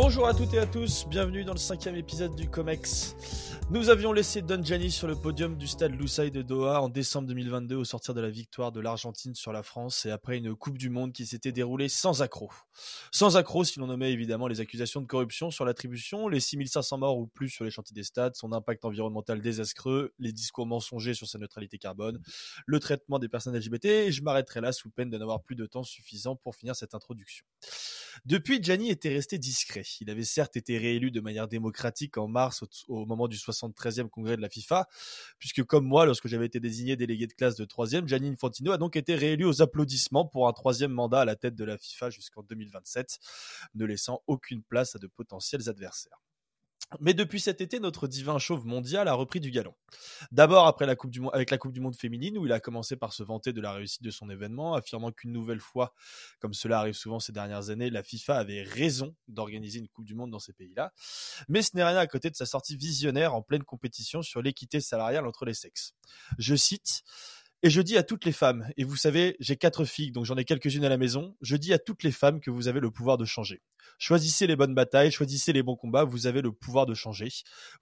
Bonjour à toutes et à tous, bienvenue dans le cinquième épisode du COMEX. Nous avions laissé Don Gianni sur le podium du stade Loussaï de Doha en décembre 2022 au sortir de la victoire de l'Argentine sur la France et après une Coupe du Monde qui s'était déroulée sans accroc. Sans accroc si l'on nommait évidemment les accusations de corruption sur l'attribution, les 6500 morts ou plus sur les chantiers des stades, son impact environnemental désastreux, les discours mensongers sur sa neutralité carbone, le traitement des personnes LGBT et je m'arrêterai là sous peine de n'avoir plus de temps suffisant pour finir cette introduction. Depuis, Gianni était resté discret. Il avait certes été réélu de manière démocratique en mars au, moment du 73e congrès de la FIFA, puisque comme moi, lorsque j'avais été désigné délégué de classe de 3e, Gianni a donc été réélu aux applaudissements pour un troisième mandat à la tête de la FIFA jusqu'en 2027, ne laissant aucune place à de potentiels adversaires. Mais depuis cet été, notre divin chauve mondial a repris du galon. D'abord après la coupe du avec la Coupe du Monde féminine, où il a commencé par se vanter de la réussite de son événement, affirmant qu'une nouvelle fois, comme cela arrive souvent ces dernières années, la FIFA avait raison d'organiser une Coupe du Monde dans ces pays-là. Mais ce n'est rien à côté de sa sortie visionnaire en pleine compétition sur l'équité salariale entre les sexes. Je cite et je dis à toutes les femmes, et vous savez, j'ai quatre filles, donc j'en ai quelques-unes à la maison, je dis à toutes les femmes que vous avez le pouvoir de changer. Choisissez les bonnes batailles, choisissez les bons combats, vous avez le pouvoir de changer.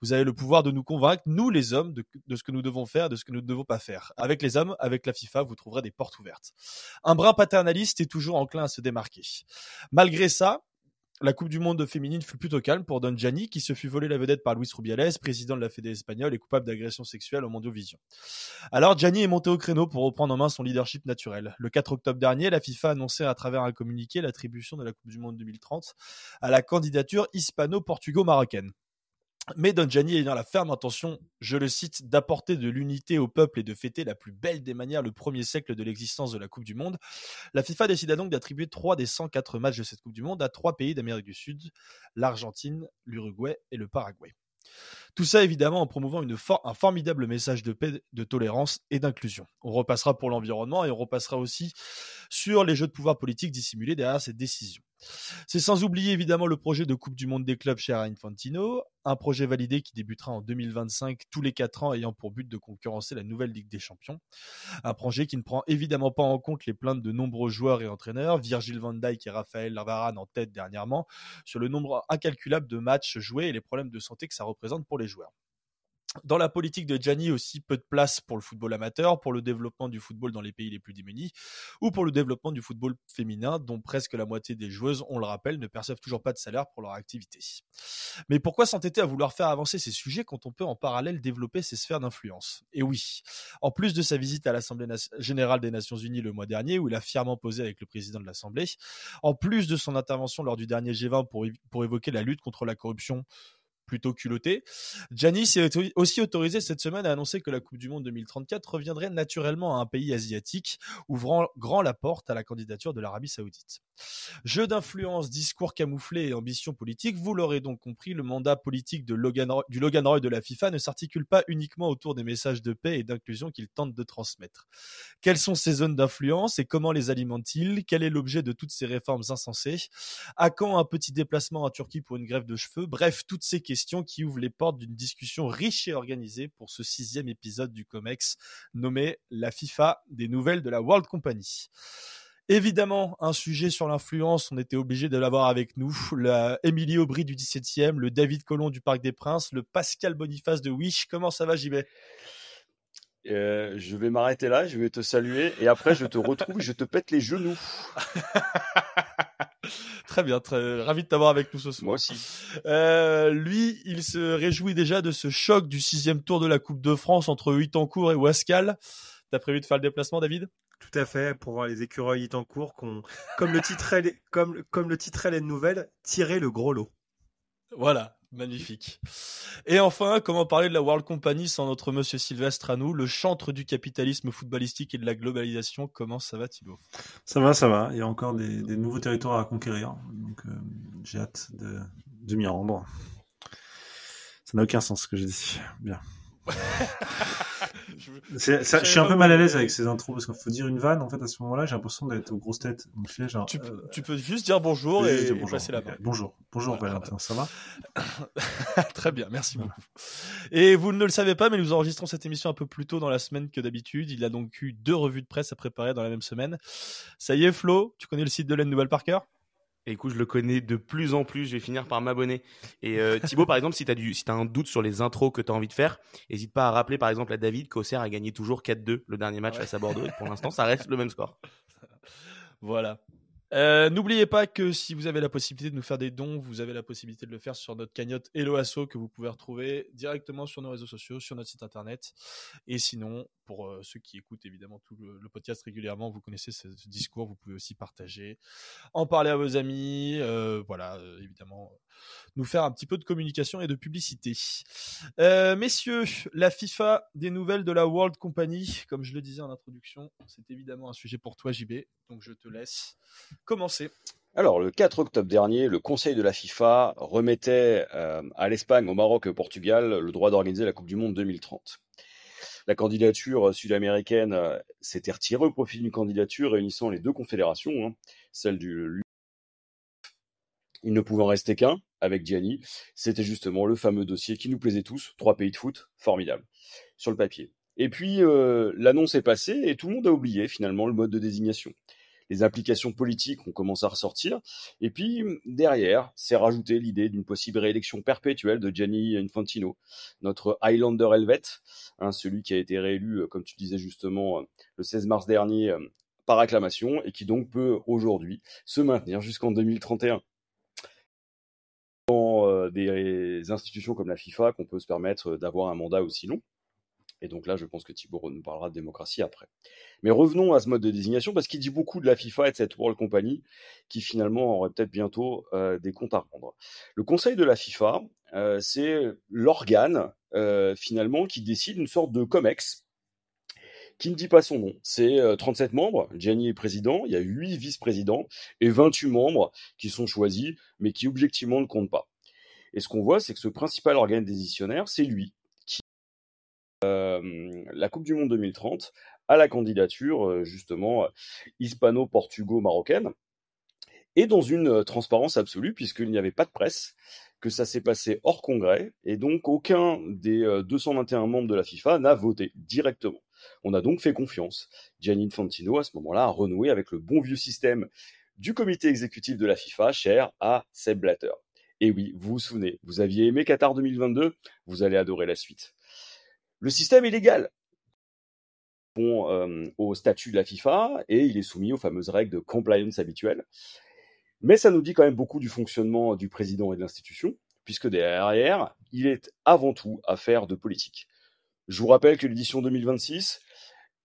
Vous avez le pouvoir de nous convaincre, nous les hommes, de, ce que nous devons faire, de ce que nous ne devons pas faire. Avec les hommes, avec la FIFA, vous trouverez des portes ouvertes. Un brin paternaliste est toujours enclin à se démarquer. Malgré ça, la Coupe du Monde féminine fut plutôt calme pour Don Gianni, qui se fut volé la vedette par Luis Rubiales, président de la Fédération espagnole et coupable d'agression sexuelle au Mondiovision. Alors Gianni est monté au créneau pour reprendre en main son leadership naturel. Le 4 octobre dernier, la FIFA annonçait à travers un communiqué l'attribution de la Coupe du Monde 2030 à la candidature hispano-portugo-marocaine. Mais Don Gianni ayant la ferme intention, je le cite, d'apporter de l'unité au peuple et de fêter la plus belle des manières le premier siècle de l'existence de la Coupe du Monde, la FIFA décida donc d'attribuer trois des 104 matchs de cette Coupe du Monde à trois pays d'Amérique du Sud, l'Argentine, l'Uruguay et le Paraguay. Tout ça évidemment en promouvant un formidable message de paix, de tolérance et d'inclusion. On repassera pour l'environnement et on repassera aussi sur les jeux de pouvoir politique dissimulés derrière cette décision. C'est sans oublier évidemment le projet de Coupe du Monde des clubs chez Infantino, un projet validé qui débutera en 2025 tous les 4 ans ayant pour but de concurrencer la nouvelle Ligue des Champions. Un projet qui ne prend évidemment pas en compte les plaintes de nombreux joueurs et entraîneurs, Virgil van Dijk et Raphaël Varane en tête dernièrement, sur le nombre incalculable de matchs joués et les problèmes de santé que ça représente pour les joueurs. Dans la politique de Gianni aussi, peu de place pour le football amateur, pour le développement du football dans les pays les plus démunis, ou pour le développement du football féminin, dont presque la moitié des joueuses, on le rappelle, ne perçoivent toujours pas de salaire pour leur activité. Mais pourquoi s'entêter à vouloir faire avancer ces sujets quand on peut en parallèle développer ces sphères d'influence? Et oui, en plus de sa visite à l'Assemblée générale des Nations Unies le mois dernier, où il a fièrement posé avec le président de l'Assemblée, en plus de son intervention lors du dernier G20 pour, pour évoquer la lutte contre la corruption, plutôt culotté. Gianni s'est aussi autorisé cette semaine à annoncer que la Coupe du Monde 2034 reviendrait naturellement à un pays asiatique, ouvrant grand la porte à la candidature de l'Arabie saoudite. Jeu d'influence, discours camouflé et ambition politique, vous l'aurez donc compris, le mandat politique du Logan Roy de la FIFA ne s'articule pas uniquement autour des messages de paix et d'inclusion qu'il tente de transmettre. Quelles sont ces zones d'influence et comment les alimente-t-il Quel est l'objet de toutes ces réformes insensées? À quand un petit déplacement en Turquie pour une grève de cheveux? Bref, toutes ces questions qui ouvre les portes d'une discussion riche et organisée pour ce sixième épisode du COMEX nommé La FIFA des nouvelles de la World Company. Évidemment, un sujet sur l'influence, on était obligé de l'avoir avec nous. La Émilie Aubry du 17e, le David Colomb du Parc des Princes, le Pascal Boniface de Wish. Comment ça va, JB euh, je vais m'arrêter là, je vais te saluer et après je te retrouve, je te pète les genoux. très bien, très ravi de t'avoir avec nous ce soir. Moi aussi. Euh, lui, il se réjouit déjà de ce choc du sixième tour de la Coupe de France entre Huitancourt et Wascal. T'as prévu de faire le déplacement, David? Tout à fait, pour voir les écureuils Huitancourt, qu'on, comme le titrait, comme, comme le titrait les nouvelles, tirer le gros lot. Voilà, magnifique. Et enfin, comment parler de la World Company sans notre monsieur Sylvestre à nous, le chantre du capitalisme footballistique et de la globalisation Comment ça va, Thibaut? Ça va, ça va. Il y a encore des, nouveaux territoires à conquérir. Donc, euh, j'ai hâte de, de m'y rendre. Ça n'a aucun sens ce que j'ai dit. Bien. je, ça, je suis un peu mal à l'aise avec ces intros parce qu'il faut dire une vanne en fait à ce moment-là j'ai l'impression d'être aux grosses têtes. Donc genre, tu, euh, tu, peux juste dire bonjour et, bonjour, passer la main bonjour. Bonjour Valentin ça va très bien merci beaucoup. Et vous ne le savez pas mais nous enregistrons cette émission un peu plus tôt dans la semaine que d'habitude. Il a donc eu deux revues de presse à préparer dans la même semaine. Ça y est Flo tu connais le site de Laine Nouvelle par cœur? Et écoute, je le connais de plus en plus. Je vais finir par m'abonner. Et euh, Thibaut, par exemple, si tu as, un doute sur les intros que tu as envie de faire, n'hésite pas à rappeler par exemple à David qu'Auxerre a gagné toujours 4-2 le dernier match face à Bordeaux. Et pour l'instant, ça reste le même score. Voilà. Euh, N'oubliez pas que si vous avez la possibilité de nous faire des dons, vous avez la possibilité de le faire sur notre cagnotte Hello Asso que vous pouvez retrouver directement sur nos réseaux sociaux, sur notre site internet. Et sinon, pour euh, ceux qui écoutent évidemment tout le, podcast régulièrement, vous connaissez ce, discours, vous pouvez aussi partager, en parler à vos amis, euh, voilà, euh, évidemment, nous faire un petit peu de communication et de publicité. Messieurs, la FIFA, des nouvelles de la World Company, comme je le disais en introduction, c'est évidemment un sujet pour toi, JB, donc je te laisse commencer. Alors, le 4 octobre dernier, le Conseil de la FIFA remettait à l'Espagne, au Maroc et au Portugal le droit d'organiser la Coupe du Monde 2030. La candidature sud-américaine euh, s'était retirée au profit d'une candidature réunissant les deux confédérations, hein, celle du il ne pouvait en rester qu'un avec Gianni. C'était justement le fameux dossier qui nous plaisait tous. Trois pays de foot, formidable, sur le papier. Et puis, euh, l'annonce est passée et tout le monde a oublié finalement le mode de désignation. Les implications politiques ont commencé à ressortir. Et puis, derrière, s'est rajouté l'idée d'une possible réélection perpétuelle de Gianni Infantino, notre Highlander helvète, hein, celui qui a été réélu, euh, comme tu disais justement, euh, le 16 mars dernier par acclamation et qui donc peut aujourd'hui se maintenir jusqu'en 2031 dans des institutions comme la FIFA qu'on peut se permettre d'avoir un mandat aussi long. Et donc là, je pense que Thibaut nous parlera de démocratie après. Mais revenons à ce mode de désignation, parce qu'il dit beaucoup de la FIFA et de cette World Company, qui finalement aurait peut-être bientôt euh, des comptes à rendre. Le Conseil de la FIFA, euh, c'est l'organe, euh, finalement, qui décide une sorte de COMEX, qui ne dit pas son nom. C'est 37 membres, Gianni est président, il y a 8 vice-présidents et 28 membres qui sont choisis, mais qui objectivement ne comptent pas. Et ce qu'on voit, c'est que ce principal organe décisionnaire, c'est lui, la Coupe du Monde 2030 à la candidature justement hispano-portugo-marocaine, et dans une transparence absolue, puisqu'il n'y avait pas de presse, que ça s'est passé hors congrès, et donc aucun des 221 membres de la FIFA n'a voté directement. On a donc fait confiance. Gianni Infantino, à ce moment-là, a renoué avec le bon vieux système du comité exécutif de la FIFA, cher à Seb Blatter. Et oui, vous vous souvenez, vous aviez aimé Qatar 2022, vous allez adorer la suite. Le système est légal. Bon, euh, au statut de la FIFA et il est soumis aux fameuses règles de compliance habituelles. Mais ça nous dit quand même beaucoup du fonctionnement du président et de l'institution, puisque derrière, il est avant tout affaire de politique. Je vous rappelle que l'édition 2026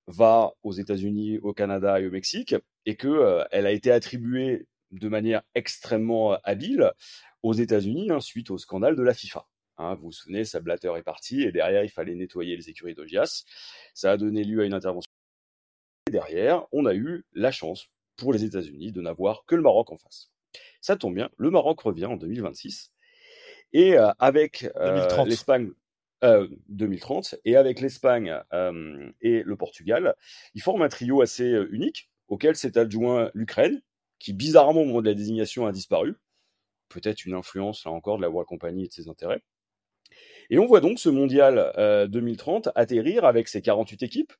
va aux États-Unis, au Canada et au Mexique, et que euh, elle a été attribuée de manière extrêmement habile aux États-Unis hein, suite au scandale de la FIFA. Hein, vous vous souvenez, sa Blatter est parti et derrière il fallait nettoyer les écuries d'Ogias. Ça a donné lieu à une intervention. Et derrière, on a eu la chance pour les États-Unis de n'avoir que le Maroc en face. Ça tombe bien, le Maroc revient en 2026 et euh, avec euh, l'Espagne. Euh, 2030 et avec l'Espagne euh, et le Portugal, ils forment un trio assez unique auquel s'est adjoint l'Ukraine, qui bizarrement au moment de la désignation a disparu. Peut-être une influence là encore de la World Company et de ses intérêts. Et on voit donc ce mondial euh, 2030 atterrir avec ses 48 équipes,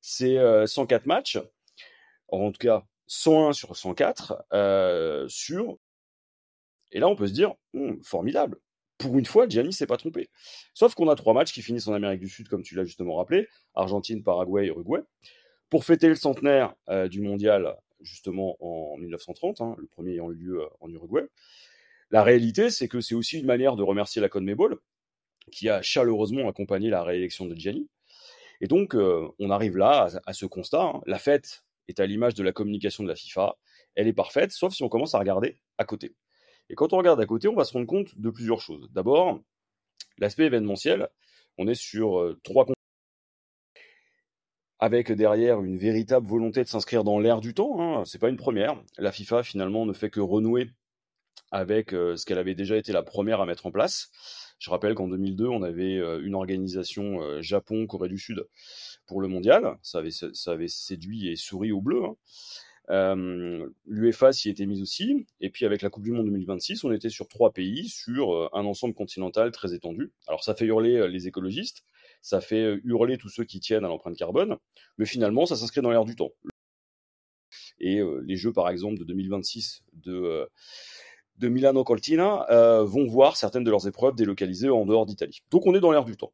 ses euh, 104 matchs, en tout cas 101 sur 104, euh, sur. Et là, on peut se dire, hm, formidable. Pour une fois, Gianni s'est pas trompé. Sauf qu'on a trois matchs qui finissent en Amérique du Sud, comme tu l'as justement rappelé Argentine, Paraguay et Uruguay. Pour fêter le centenaire euh, du mondial, justement en 1930, hein, le premier ayant eu lieu euh, en Uruguay. La réalité, c'est que c'est aussi une manière de remercier la CONMEBOL, qui a chaleureusement accompagné la réélection de Gianni. Et donc, euh, on arrive là à, ce constat. Hein. La fête est à l'image de la communication de la FIFA. Elle est parfaite, sauf si on commence à regarder à côté. Et quand on regarde à côté, on va se rendre compte de plusieurs choses. D'abord, l'aspect événementiel. On est sur euh, trois avec derrière une véritable volonté de s'inscrire dans l'air du temps. Hein. C'est pas une première. La FIFA finalement ne fait que renouer avec euh, ce qu'elle avait déjà été la première à mettre en place. Je rappelle qu'en 2002, on avait euh, une organisation euh, Japon-Corée du Sud pour le mondial. Ça avait, séduit et souri au bleu. Hein. Euh, L'UEFA s'y était mise aussi. Et puis avec la Coupe du Monde 2026, on était sur trois pays, sur un ensemble continental très étendu. Alors ça fait hurler les écologistes, ça fait hurler tous ceux qui tiennent à l'empreinte carbone, mais finalement ça s'inscrit dans l'air du temps. Et les jeux, par exemple, de 2026 de de Milano Cortina euh, vont voir certaines de leurs épreuves délocalisées en dehors d'Italie. Donc on est dans l'air du temps.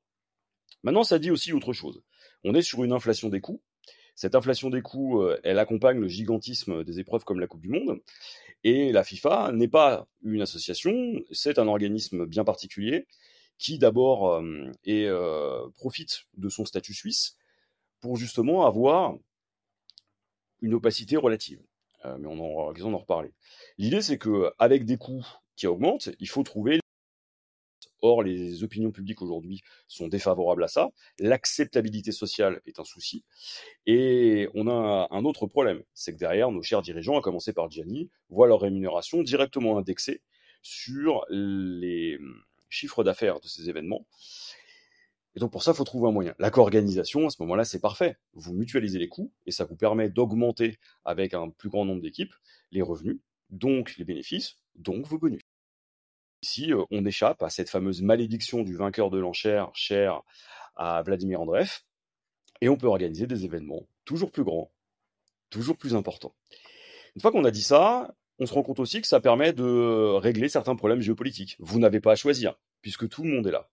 Maintenant, ça dit aussi autre chose. On est sur une inflation des coûts. Cette inflation des coûts, euh, elle accompagne le gigantisme des épreuves comme la Coupe du Monde. Et la FIFA n'est pas une association, c'est un organisme bien particulier qui d'abord euh, profite de son statut suisse pour justement avoir une opacité relative. Euh, mais on aura l'occasion d'en reparler. L'idée, c'est qu'avec des coûts qui augmentent, il faut trouver. Or, les opinions publiques aujourd'hui sont défavorables à ça. L'acceptabilité sociale est un souci. Et on a un autre problème, c'est que derrière, nos chers dirigeants, à commencer par Gianni, voient leur rémunération directement indexée sur les chiffres d'affaires de ces événements. Et donc pour ça, il faut trouver un moyen. La co-organisation, à ce moment-là, c'est parfait. Vous mutualisez les coûts et ça vous permet d'augmenter avec un plus grand nombre d'équipes les revenus, donc les bénéfices, donc vos bonus. Ici, euh, on échappe à cette fameuse malédiction du vainqueur de l'enchère, cher à Vladimir Andreev, et on peut organiser des événements toujours plus grands, toujours plus importants. Une fois qu'on a dit ça, on se rend compte aussi que ça permet de régler certains problèmes géopolitiques. Vous n'avez pas à choisir, puisque tout le monde est là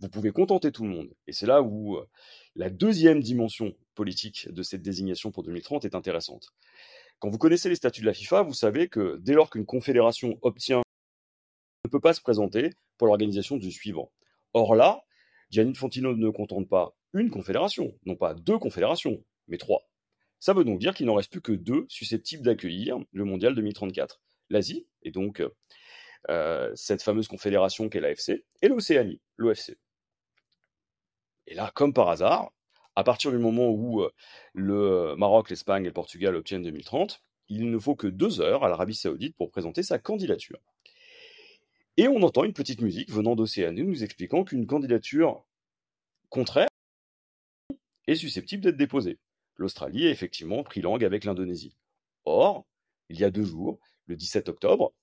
vous pouvez contenter tout le monde. Et c'est là où euh, la deuxième dimension politique de cette désignation pour 2030 est intéressante. Quand vous connaissez les statuts de la FIFA, vous savez que dès lors qu'une confédération obtient, ne peut pas se présenter pour l'organisation du suivant. Or là, Gianni Fontino ne contente pas une confédération, non pas deux confédérations, mais trois. Ça veut donc dire qu'il n'en reste plus que deux susceptibles d'accueillir le mondial 2034. L'Asie, et donc euh, cette fameuse confédération qu'est l'AFC, et l'Océanie, l'OFC. Et là, comme par hasard, à partir du moment où le Maroc, l'Espagne et le Portugal obtiennent 2030, il ne faut que deux heures à l'Arabie Saoudite pour présenter sa candidature. Et on entend une petite musique venant d'Océanie nous expliquant qu'une candidature contraire est susceptible d'être déposée. L'Australie a effectivement pris langue avec l'Indonésie. Or, il y a deux jours, le 17 octobre,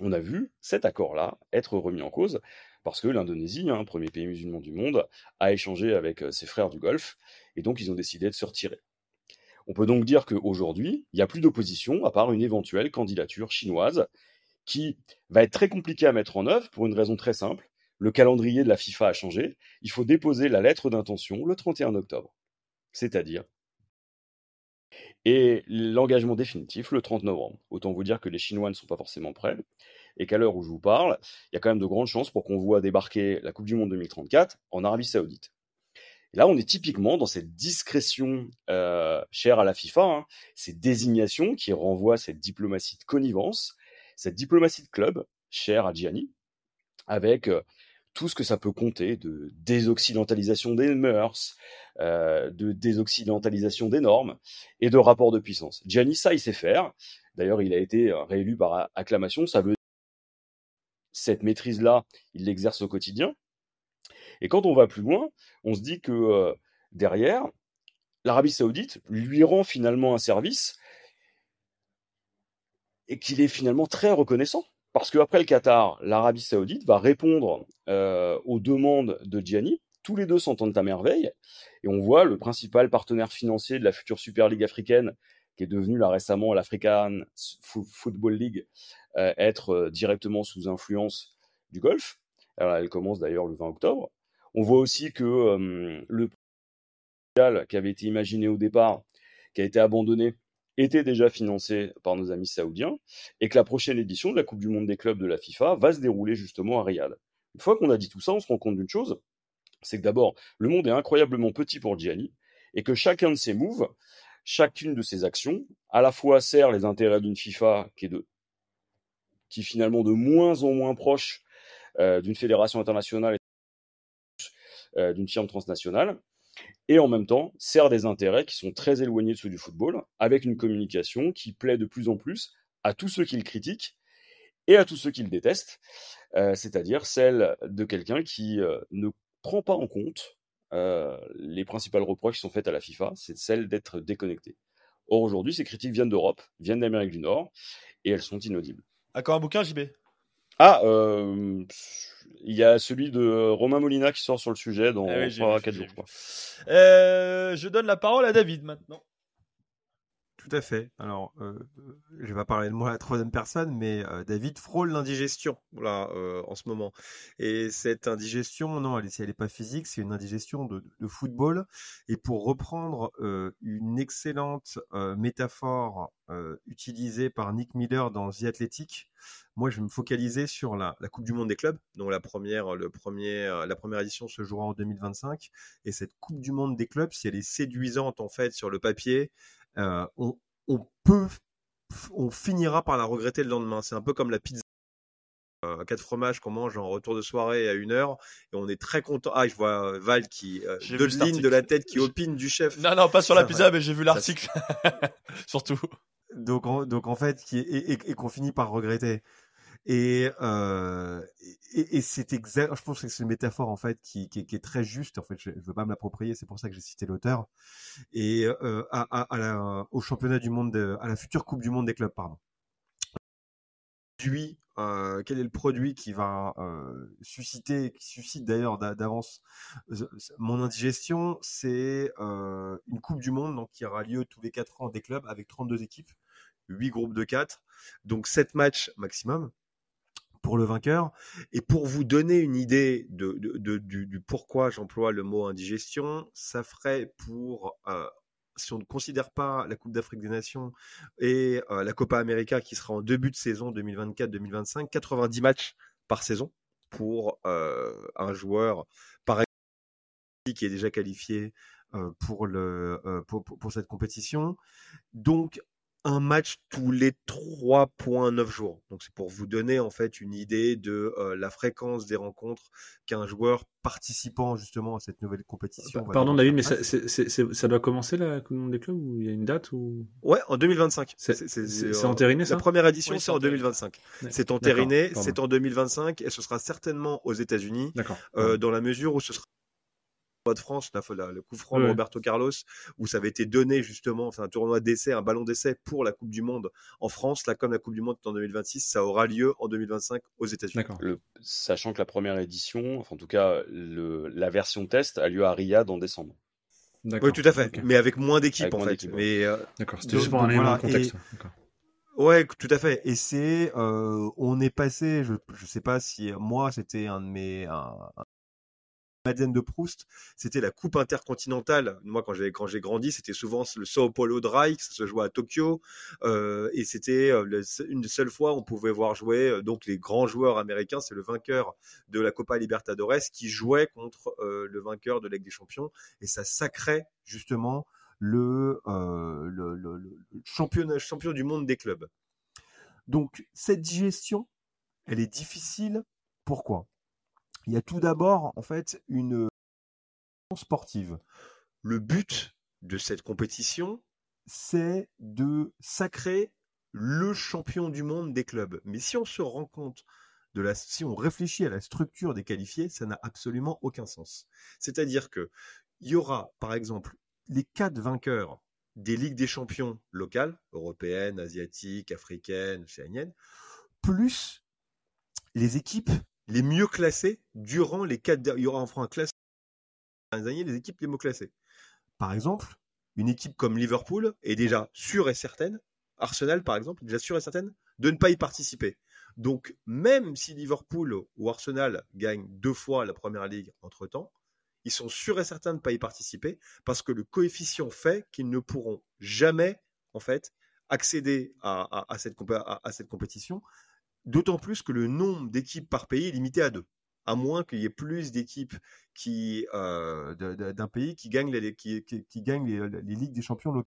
on a vu cet accord-là être remis en cause parce que l'Indonésie, hein, premier pays musulman du monde, a échangé avec euh, ses frères du Golfe, et donc ils ont décidé de se retirer. On peut donc dire qu'aujourd'hui, il n'y a plus d'opposition à part une éventuelle candidature chinoise qui va être très compliquée à mettre en œuvre pour une raison très simple. Le calendrier de la FIFA a changé. Il faut déposer la lettre d'intention le 31 octobre. C'est-à-dire. Et l'engagement définitif le 30 novembre. Autant vous dire que les Chinois ne sont pas forcément prêts et qu'à l'heure où je vous parle, il y a quand même de grandes chances pour qu'on voit débarquer la Coupe du Monde 2034 en Arabie Saoudite. Et là, on est typiquement dans cette discrétion euh, chère à la FIFA, hein, ces désignations qui renvoient cette diplomatie de connivence, cette diplomatie de club chère à Gianni, avec euh, tout ce que ça peut compter de désoccidentalisation des mœurs, euh, de désoccidentalisation des normes et de rapports de puissance. Gianni, ça, il sait faire. D'ailleurs, il a été réélu par acclamation. Ça veut cette maîtrise-là, il l'exerce au quotidien. Et quand on va plus loin, on se dit que euh, derrière, l'Arabie saoudite lui rend finalement un service et qu'il est finalement très reconnaissant. Parce qu'après le Qatar, l'Arabie saoudite va répondre euh, aux demandes de Gianni. Tous les deux s'entendent à merveille. Et on voit le principal partenaire financier de la future Super League africaine, qui est devenue là récemment l'African Football League, être euh, directement sous influence du golf. Alors, elle commence d'ailleurs le 20 octobre. On voit aussi que euh, le qui avait été imaginé au départ, qui a été abandonné, était déjà financé par nos amis saoudiens, et que la prochaine édition de la Coupe du Monde des clubs de la FIFA va se dérouler justement à Riyad. Une fois qu'on a dit tout ça, on se rend compte d'une chose, c'est que d'abord, le monde est incroyablement petit pour Gianni, et que chacun de ses moves, chacune de ses actions, à la fois sert les intérêts d'une FIFA qui est de qui finalement de moins en moins proche euh, d'une fédération internationale et euh, d'une firme transnationale, et en même temps sert des intérêts qui sont très éloignés de ceux du football, avec une communication qui plaît de plus en plus à tous ceux qui le critiquent et à tous ceux qui le détestent, euh, c'est-à-dire celle de quelqu'un qui ne prend pas en compte les principales reproches qui sont faites à la FIFA, c'est celle d'être déconnecté. Or aujourd'hui, ces critiques viennent d'Europe, viennent d'Amérique du Nord, et elles sont inaudibles. Encore un bouquin, JB Ah, euh, il y a celui de Romain Molina qui sort sur le sujet dans 3 4 jours, je euh, je donne la parole à David maintenant. Tout à fait. Alors, euh, je vais pas parler de moi à la troisième personne, mais euh, David frôle l'indigestion là euh, en ce moment. Et cette indigestion, non, elle, elle n'est pas physique, c'est une indigestion de, football. Et pour reprendre euh, une excellente métaphore utilisée par Nick Miller dans The Athletic, moi je vais me focaliser sur la, Coupe du Monde des clubs, dont la première, la première édition se jouera en 2025. Et cette Coupe du Monde des clubs, si elle est séduisante en fait sur le papier, euh, on, on, peut, on finira par la regretter le lendemain. C'est un peu comme la pizza à euh, quatre fromages qu'on mange en retour de soirée à une heure et on est très content. Ah, je vois Val qui euh, de la tête qui opine du chef. Non, non, pas sur la pizza, mais j'ai vu l'article. Surtout. Donc, en, donc en fait, qui et, et, et qu'on finit par regretter. Et, euh, et, et c'est exact. Je pense que c'est une métaphore en fait qui, qui, qui, est très juste. En fait, je, je veux pas me l'approprier. C'est pour ça que j'ai cité l'auteur. Et euh, à, à, à la, au championnat du monde, de, à la future Coupe du Monde des clubs, pardon. Produit, euh, quel est le produit qui va euh, susciter, qui suscite d'ailleurs d'avance euh, mon indigestion? C'est euh, une Coupe du Monde donc qui aura lieu tous les quatre ans des clubs avec 32 équipes, 8 groupes de 4, donc 7 matchs maximum pour le vainqueur. Et pour vous donner une idée de, du, pourquoi j'emploie le mot indigestion, ça ferait pour, euh, si on ne considère pas la Coupe d'Afrique des Nations et euh, la Copa América qui sera en début de saison 2024-2025, 90 matchs par saison pour euh, un joueur par qui est déjà qualifié pour, le, pour cette compétition. Donc un match tous les 3.9 jours. Donc c'est pour vous donner en fait une idée de euh, la fréquence des rencontres qu'un joueur participant justement à cette nouvelle compétition. Pardon David, mais ça, c est, c est, ça, doit commencer la Coupe du Monde des clubs ou il y a une date ou? Ouais, en 2025. C'est euh, entériné ça? La première édition oui, c'est en 2025. C'est entériné, c'est en 2025 et ce sera certainement aux États-Unis euh, dans la mesure où ce sera de France, la, le coup franc de Roberto Carlos, où ça avait été donné justement, enfin un tournoi d'essai, un ballon d'essai pour la Coupe du Monde en France. Là, comme la Coupe du Monde est en 2026, ça aura lieu en 2025 aux États-Unis. Sachant que la première édition, enfin en tout cas le, la version test, a lieu à Riyad en décembre. Oui, tout à fait, okay. mais avec moins d'équipes en fait. Euh, d'accord, c'était juste pour un élément de contexte. Ouais, tout à fait. Et c'est, euh, on est passé, je, je sais pas si moi c'était un de mes, un, Madeleine de Proust, c'était la Coupe intercontinentale. Moi, quand j'ai grandi, c'était souvent le Sao Paulo Dry, ça se jouait à Tokyo, euh, et c'était euh, une des seules fois où on pouvait voir jouer euh, donc les grands joueurs américains. C'est le vainqueur de la Copa Libertadores qui jouait contre le vainqueur de la des Champions, et ça sacrait justement le, le championnat champion du monde des clubs. Donc cette digestion, elle est difficile. Pourquoi? Il y a tout d'abord, en fait, une sportive. Le but de cette compétition, c'est de sacrer le champion du monde des clubs. Mais si on se rend compte de la, si on réfléchit à la structure des qualifiés, ça n'a absolument aucun sens. C'est-à-dire que il y aura, par exemple, les quatre vainqueurs des ligues des champions locales, européennes, asiatiques, africaines, océaniennes, plus les équipes les mieux classés durant les quatre il y aura enfin un classement années les équipes les mieux classées. Par exemple, une équipe comme Liverpool est déjà sûre et certaine, Arsenal par exemple, est déjà sûre et certaine de ne pas y participer. Donc même si Liverpool ou Arsenal gagnent deux fois la première ligue entre-temps, ils sont sûrs et certains de ne pas y participer parce que le coefficient fait qu'ils ne pourront jamais en fait accéder à cette compétition D'autant plus que le nombre d'équipes par pays est limité à deux, à moins qu'il y ait plus d'équipes qui euh, d'un pays qui gagnent les ligues des champions locaux.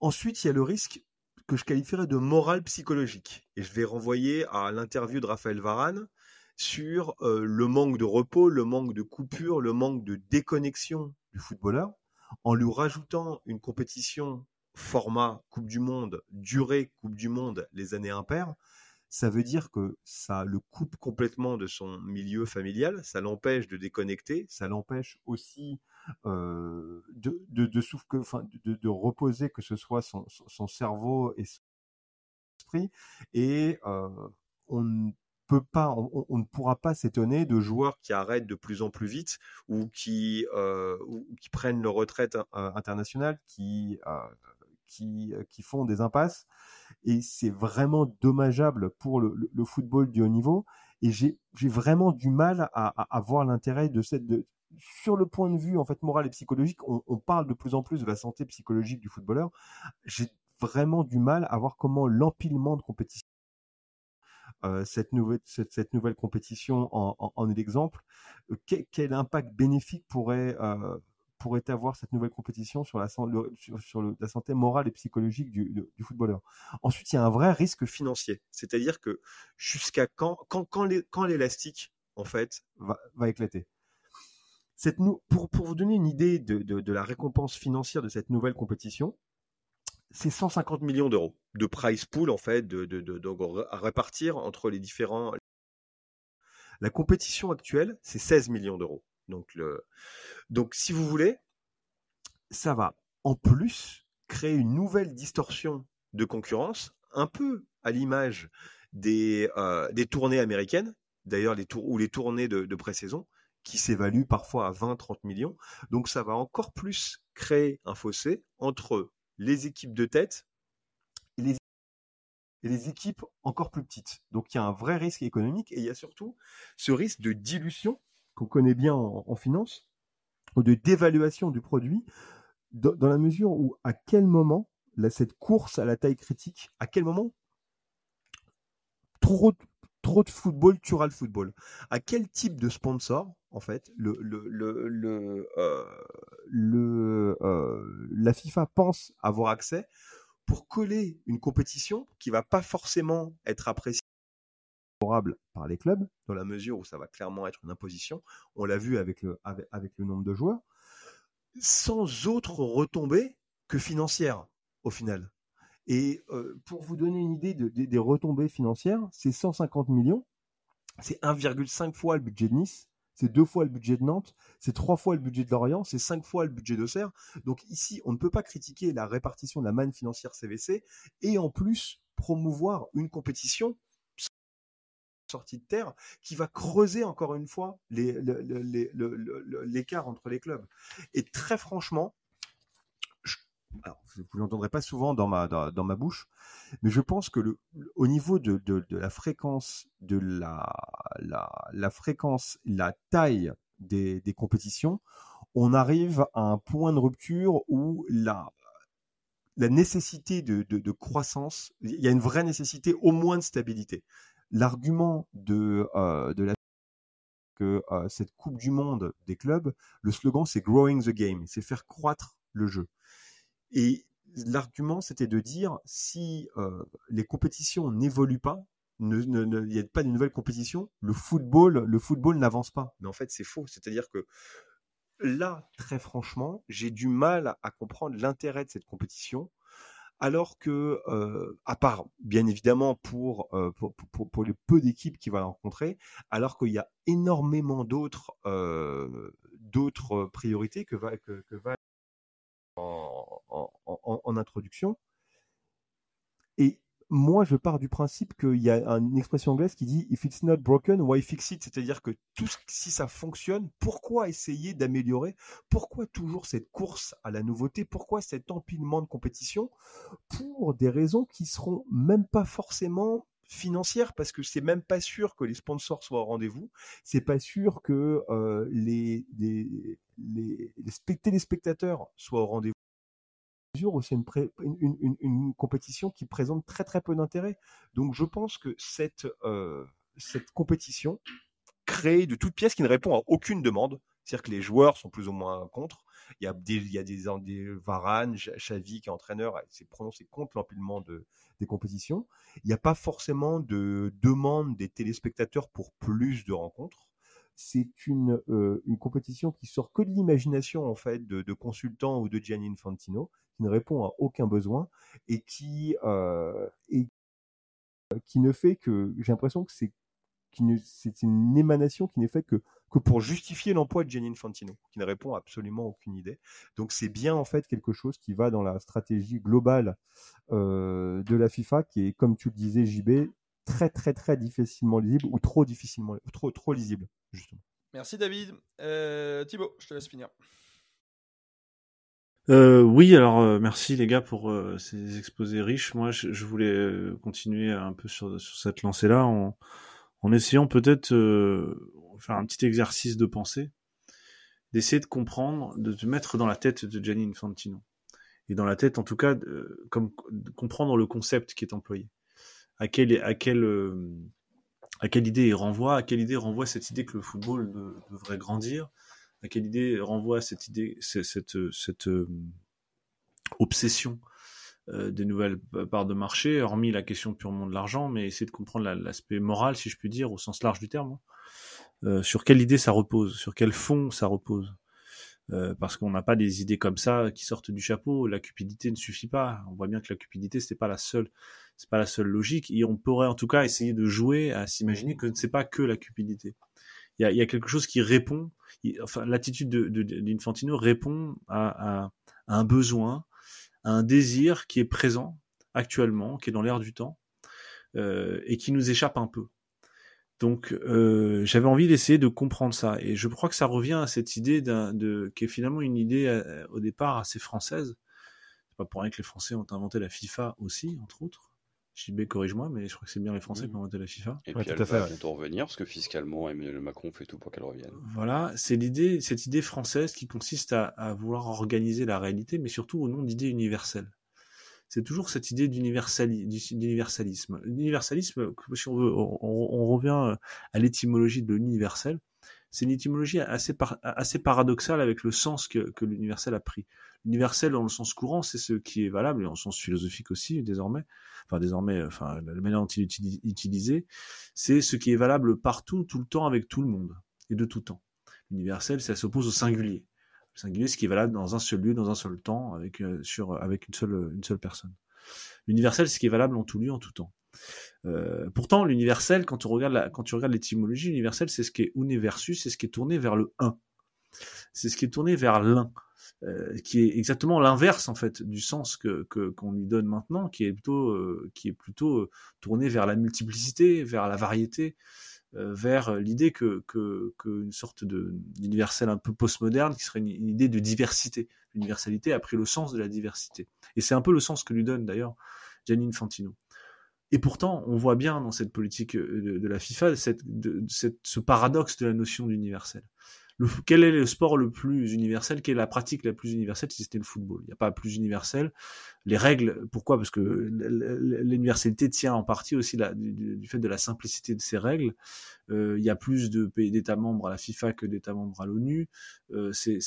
Ensuite, il y a le risque que je qualifierais de morale psychologique, et je vais renvoyer à l'interview de Raphaël Varane sur euh, le manque de repos, le manque de coupure, le manque de déconnexion du footballeur, en lui rajoutant une compétition format Coupe du Monde, durée Coupe du Monde, les années impaires, ça veut dire que ça le coupe complètement de son milieu familial, ça l'empêche de déconnecter, ça l'empêche aussi euh, de, de, reposer, que ce soit son, cerveau et son esprit. Et euh, on ne peut pas, on, ne pourra pas s'étonner de joueurs qui arrêtent de plus en plus vite ou qui, euh, ou qui prennent leur retraite internationale, qui qui, qui font des impasses et c'est vraiment dommageable pour le, football du haut niveau. Et j'ai vraiment du mal à, à, voir l'intérêt de cette. De, sur le point de vue en fait moral et psychologique, on, parle de plus en plus de la santé psychologique du footballeur. J'ai vraiment du mal à voir comment l'empilement de compétitions euh, cette, nouvelle, cette, nouvelle compétition en, est l'exemple. Euh, quel, impact bénéfique pourrait, euh, pourrait avoir cette nouvelle compétition sur la, santé morale et psychologique du, footballeur Ensuite, il y a un vrai risque financier. C'est-à-dire que jusqu'à quand, quand, l'élastique, en fait, va, éclater pour, vous donner une idée de, la récompense financière de cette nouvelle compétition, c'est 150 millions d'euros de price pool en fait, à répartir entre les différents. La compétition actuelle, c'est 16 millions d'euros. Donc. Donc, si vous voulez, ça va en plus créer une nouvelle distorsion de concurrence, un peu à l'image des, euh, des tournées américaines, d'ailleurs les ou les tournées de, de pré-saison, qui s'évaluent parfois à 20-30 millions. Donc ça va encore plus créer un fossé entre les équipes de tête et les, les équipes encore plus petites. Donc il y a un vrai risque économique et il y a surtout ce risque de dilution qu'on connaît bien en, finance ou de dévaluation du produit dans, la mesure où à quel moment cette course à la taille critique, à quel moment trop trop de football tuera le football? À quel type de sponsor, en fait, le, euh, euh, la FIFA pense avoir accès pour coller une compétition qui va pas forcément être appréciée par les clubs, dans la mesure où ça va clairement être une imposition. On l'a vu avec le, avec, le nombre de joueurs, sans autre retombée que financière, au final. Et euh, pour vous donner une idée de, de, des retombées financières, c'est 150 millions, c'est 1,5 fois le budget de Nice, c'est deux fois le budget de Nantes, c'est trois fois le budget de Lorient, c'est cinq fois le budget d'Auxerre. Donc ici, on ne peut pas critiquer la répartition de la manne financière CVC et en plus promouvoir une compétition sortie de terre qui va creuser encore une fois l'écart entre les clubs. Et très franchement, alors, vous l'entendrez pas souvent dans ma, dans, ma bouche, mais je pense que au niveau de, la fréquence, de la, la, fréquence, la taille des, compétitions, on arrive à un point de rupture où la, la nécessité de croissance, il y a une vraie nécessité au moins de stabilité. L'argument de, euh, de la que euh, cette Coupe du Monde des clubs, le slogan c'est Growing the Game, c'est faire croître le jeu. Et l'argument, c'était de dire si euh, les compétitions n'évoluent pas, il n'y a pas de nouvelles compétitions, le football, le football n'avance pas. Mais en fait, c'est faux. C'est-à-dire que là, très franchement, j'ai du mal à comprendre l'intérêt de cette compétition, alors que, euh, à part bien évidemment pour, euh, pour, les peu d'équipes qui vont la rencontrer, alors qu'il y a énormément d'autres euh, d'autres priorités que va que, va en, introduction. Et moi, je pars du principe qu'il y a une expression anglaise qui dit If it's not broken, why fix it? C'est-à-dire que tout, si ça fonctionne, pourquoi essayer d'améliorer? Pourquoi toujours cette course à la nouveauté? Pourquoi cet empilement de compétition Pour des raisons qui seront même pas forcément financières parce que c'est même pas sûr que les sponsors soient au rendez-vous, c'est pas sûr que euh, les, les, les, les téléspectateurs soient au rendez-vous c'est une, compétition qui présente très très peu d'intérêt. Donc je pense que cette, euh, cette compétition crée de toutes pièces qui ne répond à aucune demande. C'est-à-dire que les joueurs sont plus ou moins contre. Il y a des, il y a des Varane, Xavi qui est entraîneur, s'est prononcé contre l'empilement de, des compétitions. Il n'y a pas forcément de demande des téléspectateurs pour plus de rencontres c'est une, euh, une compétition qui sort que de l'imagination en fait de, consultants ou de Gianni Infantino qui ne répond à aucun besoin et qui, euh, qui ne fait que, j'ai l'impression que c'est c'est une émanation qui n'est faite que, que pour justifier l'emploi de Gianni Infantino, qui ne répond absolument à aucune idée. Donc c'est bien en fait quelque chose qui va dans la stratégie globale euh, de la FIFA, qui est, comme tu le disais, JB, très très très difficilement lisible ou trop difficilement, trop trop lisible justement. Merci David. Euh, Thibaut, je te laisse finir. Euh, oui, alors euh, merci les gars pour euh, ces exposés riches. Moi, je, je voulais euh, continuer un peu sur, sur cette lancée-là en, en essayant peut-être euh, faire un petit exercice de pensée, d'essayer de comprendre, de te mettre dans la tête de Gianni Infantino et dans la tête, en tout cas, de, comme de comprendre le concept qui est employé. Euh, à quelle idée il renvoie À quelle idée renvoie cette idée que le football de- devrait grandir À quelle idée renvoie cette idée cette euh, obsession euh, des nouvelles parts de marché, hormis la question purement de l'argent, mais essayer de comprendre la- l'aspect moral, si je puis dire, au sens large du terme. hein. Sur quelle idée ça repose, sur quel fond ça repose? Euh, parce qu'on n'a pas des idées comme ça qui sortent du chapeau. La cupidité ne suffit pas. On voit bien que la cupidité c'est pas la seule, c'est pas la seule logique. Et on pourrait en tout cas essayer de jouer à s'imaginer que c'est pas que la cupidité. Il y a, quelque chose qui répond. enfin, l'attitude de, de, d'Infantino répond à un besoin, à un désir qui est présent actuellement, qui est dans l'air du temps euh, et qui nous échappe un peu. Donc, euh, j'avais envie d'essayer de comprendre ça, et je crois que ça revient à cette idée de, qui est finalement une idée euh, au départ assez française. C'est pas pour rien que les Français ont inventé la FIFA aussi, entre autres. JB, corrige-moi, mais je crois que c'est bien les Français qui ont inventé la FIFA. Et Ouais, puis tout elle à fait, va ouais. bientôt revenir, parce que fiscalement, Emmanuel Macron fait tout pour qu'elle revienne. Voilà, c'est l'idée, cette idée française qui consiste à, à vouloir organiser la réalité, mais surtout au nom d'idées universelles. C'est toujours cette idée d'universali- d'universalisme. L'universalisme, si on veut, on, revient à l'étymologie de l'universel. C'est une étymologie assez, par- assez paradoxale avec le sens que, que l'universel a pris. L'universel, dans le sens courant, c'est ce qui est valable, et en sens philosophique aussi, désormais. Enfin, désormais, enfin, la manière dont il est utili- utilisé, c'est ce qui est valable partout, tout le temps, avec tout le monde, et de tout temps. L'universel, ça s'oppose au singulier. Singulier, ce qui est valable dans un seul lieu, dans un seul temps, avec, euh, une, seule, personne. L'universel, c'est ce qui est valable en tout lieu, en tout temps. Euh, pourtant, l'universel, quand, tu regardes l'étymologie, l'universel, c'est ce qui est universus, c'est ce qui est tourné vers le un. C'est ce qui est tourné vers l'un. Euh, qui est exactement l'inverse en fait du sens qu'on lui donne maintenant, qui est plutôt tourné vers la multiplicité, vers la variété, vers l'idée que que qu'une sorte de d'universel un peu postmoderne qui serait une, une idée de diversité. L'universalité a pris le sens de la diversité, et c'est un peu le sens que lui donne d'ailleurs Gianni Infantino. Et pourtant, on voit bien dans cette politique euh, de, de la FIFA cette, de cette, ce paradoxe de la notion d'universel. Le, quel est le sport le plus universel Quelle est la pratique la plus universelle si c'était le football? Il n'y a pas plus universel. Les règles, pourquoi? Parce que l'universalité tient en partie aussi du, fait de la simplicité de ces règles. Euh, il y a plus de pays d'États membres à la FIFA que d'États membres à l'ONU. Euh, c'est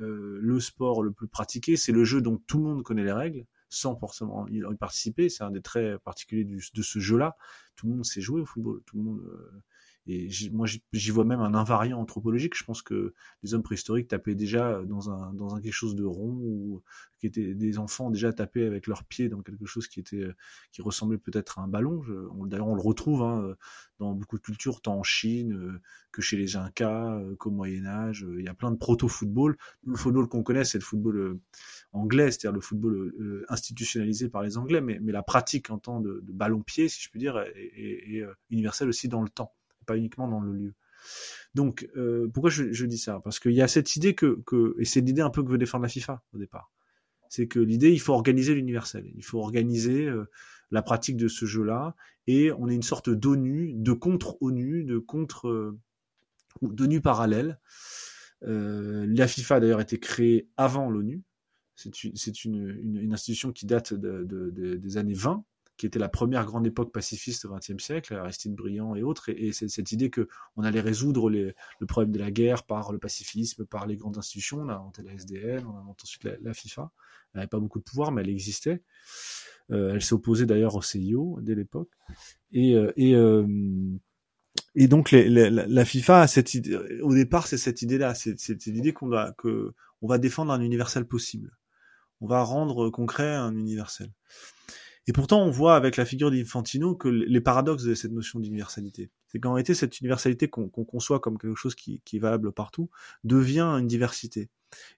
euh, le sport le plus pratiqué. C'est le jeu dont tout le monde connaît les règles sans forcément y participer. C'est un des traits particuliers de ce jeu-là. Tout le monde sait jouer au football. Tout le monde. Euh, et moi, j'y vois même un invariant anthropologique. Je pense que les hommes préhistoriques tapaient déjà dans un, quelque chose de rond ou qui étaient des enfants déjà tapés avec leurs pieds dans quelque chose qui était, qui ressemblait peut-être à un ballon. D'ailleurs, on le retrouve hein, dans beaucoup de cultures, tant en Chine que chez les Incas, qu'au Moyen-Âge. Il y a plein de proto-football. Le football qu'on connaît, c'est le football anglais, c'est-à-dire le football euh, institutionnalisé par les Anglais, mais, la pratique en temps de, ballon-pied, si je puis dire, est, universelle aussi dans le temps, pas uniquement dans le lieu. Donc, euh, pourquoi je, je, dis ça? Parce qu'il y a cette idée que, que et c'est l'idée un peu que veut défendre la FIFA au départ, c'est que l'idée, il faut organiser l'universel, il faut organiser euh, la pratique de ce jeu-là, et on est une sorte d'ONU, de contre-ONU, de contre euh, d'ONU parallèle. Euh, la FIFA a d'ailleurs été créée avant l'ONU, c'est une, une, une, institution qui date de, de, des années 20, qui était la première grande époque pacifiste au XXe siècle, Aristide Briand et autres, et, et cette idée que on allait résoudre le problème de la guerre par le pacifisme, par les grandes institutions. On a inventé la SDN, on a inventé ensuite la, FIFA. Elle n'avait pas beaucoup de pouvoir, mais elle existait. Euh, elle s'est opposée d'ailleurs au CIO dès l'époque. Et, euh, et donc la FIFA a cette idée. Au départ, c'est cette idée-là, c'est l'idée qu'on va défendre un universel possible on va rendre concret un universel. Et pourtant, on voit avec la figure d'Infantino que les paradoxes de cette notion d'universalité. C'est qu'en réalité, cette universalité qu'on qu conçoit comme quelque chose qui, est valable partout devient une diversité.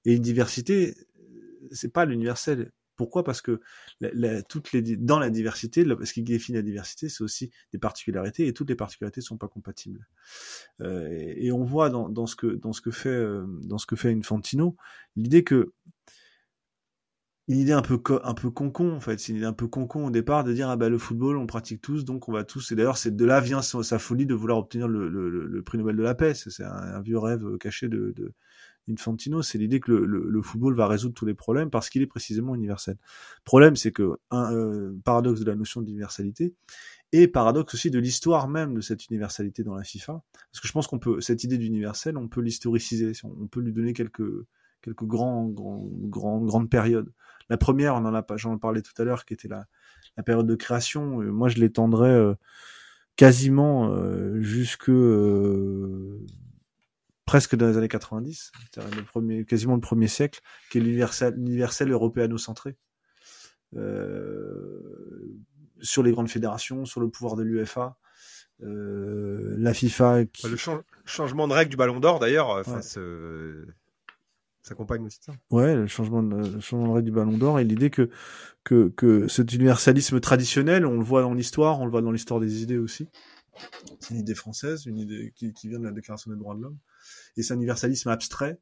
Et une diversité, c'est pas l'universel. Pourquoi? Parce que toutes les, dans la diversité, ce qui définit la diversité, c'est aussi des particularités, et toutes les particularités ne sont pas compatibles. Euh, et, et, on voit dans, dans, ce que, dans, ce que fait, euh, dans ce que fait Infantino l'idée que une idée un peu un peu concon en fait. C'est une idée un peu concon au départ de dire ah bah le football on pratique tous donc on va tous et d'ailleurs c'est de là vient sa, folie de vouloir obtenir le, le, prix Nobel de la paix. C'est un, vieux rêve caché de, de Infantino. C'est l'idée que le, le, football va résoudre tous les problèmes parce qu'il est précisément universel. Problème c'est que un euh, paradoxe de la notion d'universalité et paradoxe aussi de l'histoire même de cette universalité dans la FIFA. Parce que je pense qu'on peut cette idée d'universel on peut l'historiciser. On peut lui donner quelques quelques grands, grands, grands, grandes périodes. La première, on en a pas, j'en parlais tout à l'heure, qui était la, la période de création. Euh, moi, je l'étendrais euh, quasiment euh, jusque euh, presque dans les années 90, le premier, quasiment le premier siècle, qui est l'universel, universel européano-centré. sur les grandes fédérations, sur le pouvoir de l'UFA, la FIFA. Qui... Le changement de règle du Ballon d'Or, d'ailleurs, s'accompagne aussi de ça. Ouais, le changement de, le règle du Ballon d'Or et l'idée que, que, que cet universalisme traditionnel, on le voit dans l'histoire, on le voit dans l'histoire des idées aussi. C'est une idée française, une idée qui, vient de la Déclaration des droits de l'homme. Et c'est un universalisme abstrait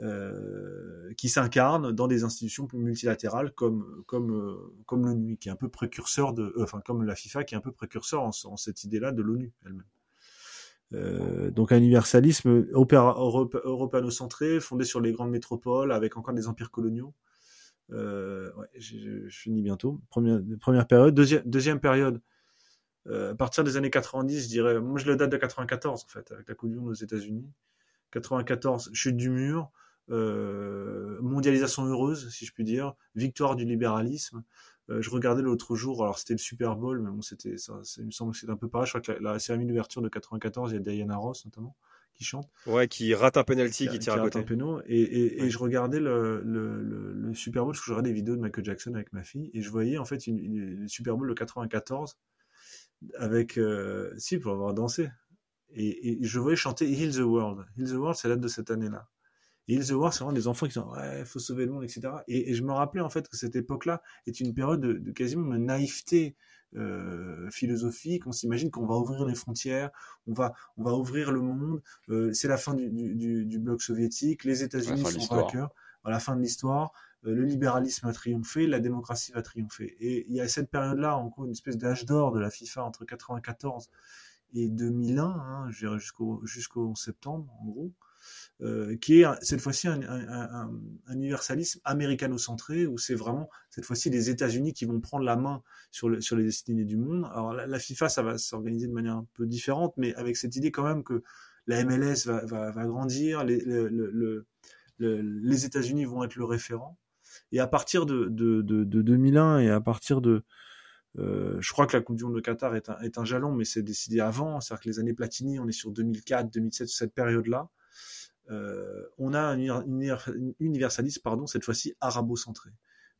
euh, qui s'incarne dans des institutions multilatérales comme comme euh, comme l'ONU, qui est un peu précurseur de, euh, enfin comme la FIFA, qui est un peu précurseur en cette idée-là de l'ONU elle-même. Euh, donc un universalisme européano-centré, fondé sur les grandes métropoles, avec encore des empires coloniaux. Euh, ouais, je, finis bientôt. Première, première période. Deuxième, deuxième période, euh, à partir des années 90, je dirais, moi je le date de 94 en fait, avec la Coupe aux États-Unis. 94, chute du mur, euh, mondialisation heureuse, si je puis dire, victoire du libéralisme, euh, je regardais l'autre jour, alors c'était le Super Bowl, mais bon, c'était ça, il me semble que c'était un peu pareil. Je crois que la, cérémonie d'ouverture de 94, il y a Diana Ross notamment qui chante. Ouais, qui rate un penalty, qui, qui tire à côté. Un et, et, et, je regardais le, le, le, Super Bowl, parce que je regardais des vidéos de Michael Jackson avec ma fille, et je voyais en fait une, le Super Bowl de 94 avec, euh, si, pour avoir dansé. Et, et, je voyais chanter Heal the World. Heal the World, c'est la date de cette année-là. Et Heal the World, c'est vraiment des enfants qui sont ouais, faut sauver le monde, etc. Et, et je me rappelais en fait que cette époque-là est une période de, de quasiment de naïveté euh, philosophique. On s'imagine qu'on va ouvrir les frontières, on va on va ouvrir le monde. Euh, c'est la fin du, du, du, bloc soviétique, les États-Unis sont vainqueurs. À la fin de l'histoire, euh, le libéralisme a triomphé, la démocratie va triompher. Et il y a cette période-là, encore une espèce d'âge d'or de la FIFA entre 94 et 2001, hein, jusqu'au jusqu'au septembre en gros. Euh, qui est cette fois-ci un, un, un, universalisme américano-centré, où c'est vraiment cette fois-ci les États-Unis qui vont prendre la main sur, le, sur les destinées du monde. Alors la, FIFA, ça va s'organiser de manière un peu différente, mais avec cette idée quand même que la MLS va, grandir, les, le, le, les États-Unis vont être le référent. Et à partir de 2001 et à partir de, euh, je crois que la Coupe du Monde de Qatar est un, est un jalon, mais c'est décidé avant. C'est-à-dire que les années Platini, on est sur 2004, 2007, cette période-là. Euh, on a un, universalisme, pardon, cette fois-ci arabo-centré,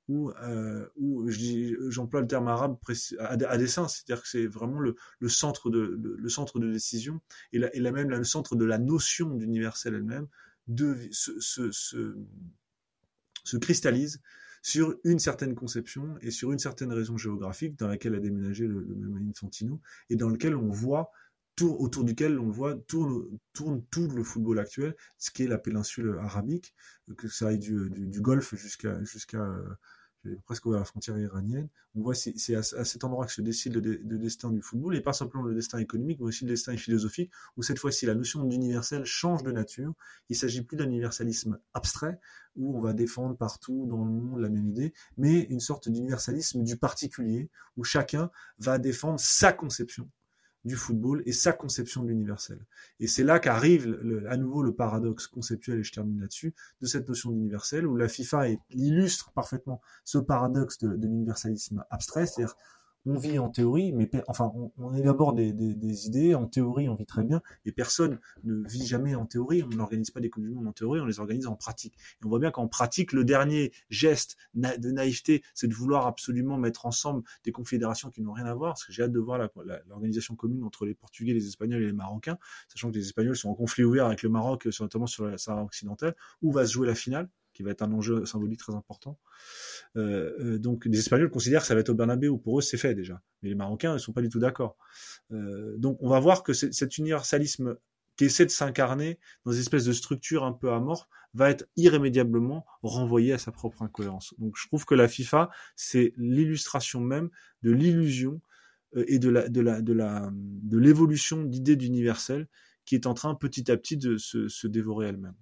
où, euh, j'emploie le terme arabe à, à dessein, c'est-à-dire que c'est vraiment le, centre de décision et, la, même le centre de la notion d'universel elle-même se cristallise sur une certaine conception et sur une certaine raison géographique dans laquelle a déménagé le, le même Infantino et dans lequel on voit autour duquel on voit tourne, tourne tout le football actuel, ce qui est la péninsule arabique, que ça aille du, du, du Golfe jusqu'à jusqu'à euh, presque à la frontière iranienne. On voit c'est à, à, cet endroit que se décide le, le, destin du football, et pas simplement le destin économique, mais aussi le destin philosophique, où cette fois-ci la notion d'universel change de nature. Il s'agit plus d'un universalisme abstrait, où on va défendre partout dans le monde la même idée, mais une sorte d'universalisme du particulier, où chacun va défendre sa conception du football et sa conception de l'universel. Et c'est là qu'arrive à nouveau le paradoxe conceptuel, et je termine là-dessus, de cette notion d'universel, où la FIFA illustre parfaitement ce paradoxe de, de l'universalisme abstrait, c'est-à-dire on vit en théorie, mais enfin, on, élabore des, des, des, idées, en théorie, on vit très bien, et personne ne vit jamais en théorie, on n'organise pas des Coupes en théorie, on les organise en pratique. Et on voit bien qu'en pratique, le dernier geste de naïveté, c'est de vouloir absolument mettre ensemble des confédérations qui n'ont rien à voir, parce que j'ai hâte de voir l'organisation commune entre les Portugais, les Espagnols et les Marocains, sachant que les Espagnols sont en conflit ouvert avec le Maroc, notamment sur la Sahara occidentale, où va se jouer la finale qui va être un enjeu symbolique très important. Euh, euh, donc les Espagnols considèrent que ça va être au Bernabéu. Pour eux, c'est fait déjà. Mais les Marocains, ils sont pas du tout d'accord. Euh, donc on va voir que cet universalisme qui essaie de s'incarner dans une espèce de structure un peu amorphe va être irrémédiablement renvoyé à sa propre incohérence. Donc je trouve que la FIFA, c'est l'illustration même de l'illusion et de la de la de la de l'évolution d'idée d'universel qui est en train petit à petit de se dévorer elle-même.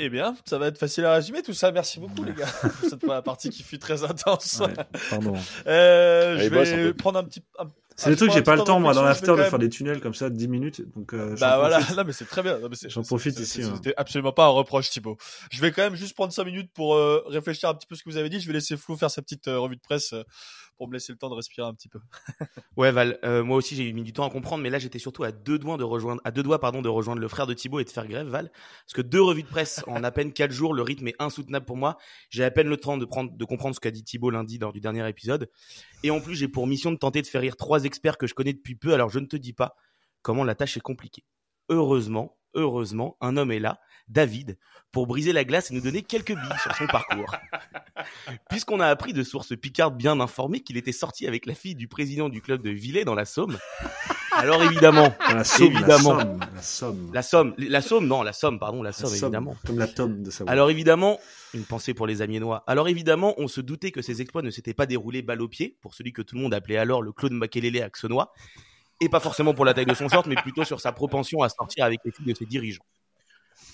Eh bien, ça va être facile à résumer tout ça. Merci beaucoup, les gars, pour cette première partie qui fut très intense. Ouais, pardon. Euh, je vais prendre un petit. un- C'est des un- trucs j'ai pas le temps moi dans l'after de faire des tunnels comme ça de 10 minutes donc euh, j'en Bah voilà, profite. là mais c'est très bien. Non, J'en profite ici, hein. C'était absolument pas un reproche, Thibaut. Je vais quand même juste prendre 5 minutes pour euh, réfléchir un petit peu ce que vous avez dit. Je vais laisser Flo faire sa petite euh, revue de presse euh, pour me laisser le temps de respirer un petit peu. Ouais Val, euh, moi aussi j'ai mis du temps à comprendre, mais là j'étais surtout à deux doigts de rejoindre, à deux doigts pardon de rejoindre le frère de Thibaut et de faire grève Val, parce que deux revues de presse en à peine quatre jours, le rythme est insoutenable pour moi. J'ai à peine le temps de prendre, de comprendre ce qu'a dit Thibaut lundi lors du dernier épisode, et en plus j'ai pour mission de tenter de faire rire trois experts que je connais depuis peu. Alors je ne te dis pas comment la tâche est compliquée. Heureusement, heureusement, un homme est là, David, pour briser la glace et nous donner quelques billes sur son parcours. Puisqu'on a appris de sources picardes bien informées qu'il était sorti avec la fille du président du club de Villers dans la Somme. Alors évidemment, la somme, évidemment. la somme, la somme, la Somme, la Somme, non, la Somme, pardon, la La Somme, somme, évidemment. comme la tome de savoir. Alors évidemment, une pensée pour les Amiénois. Alors évidemment, on se doutait que ces exploits ne s'étaient pas déroulés balle au pied, pour celui que tout le monde appelait alors le Claude Makelele axonois, et pas forcément pour la taille de son short, mais plutôt sur sa propension à sortir avec les filles de ses dirigeants.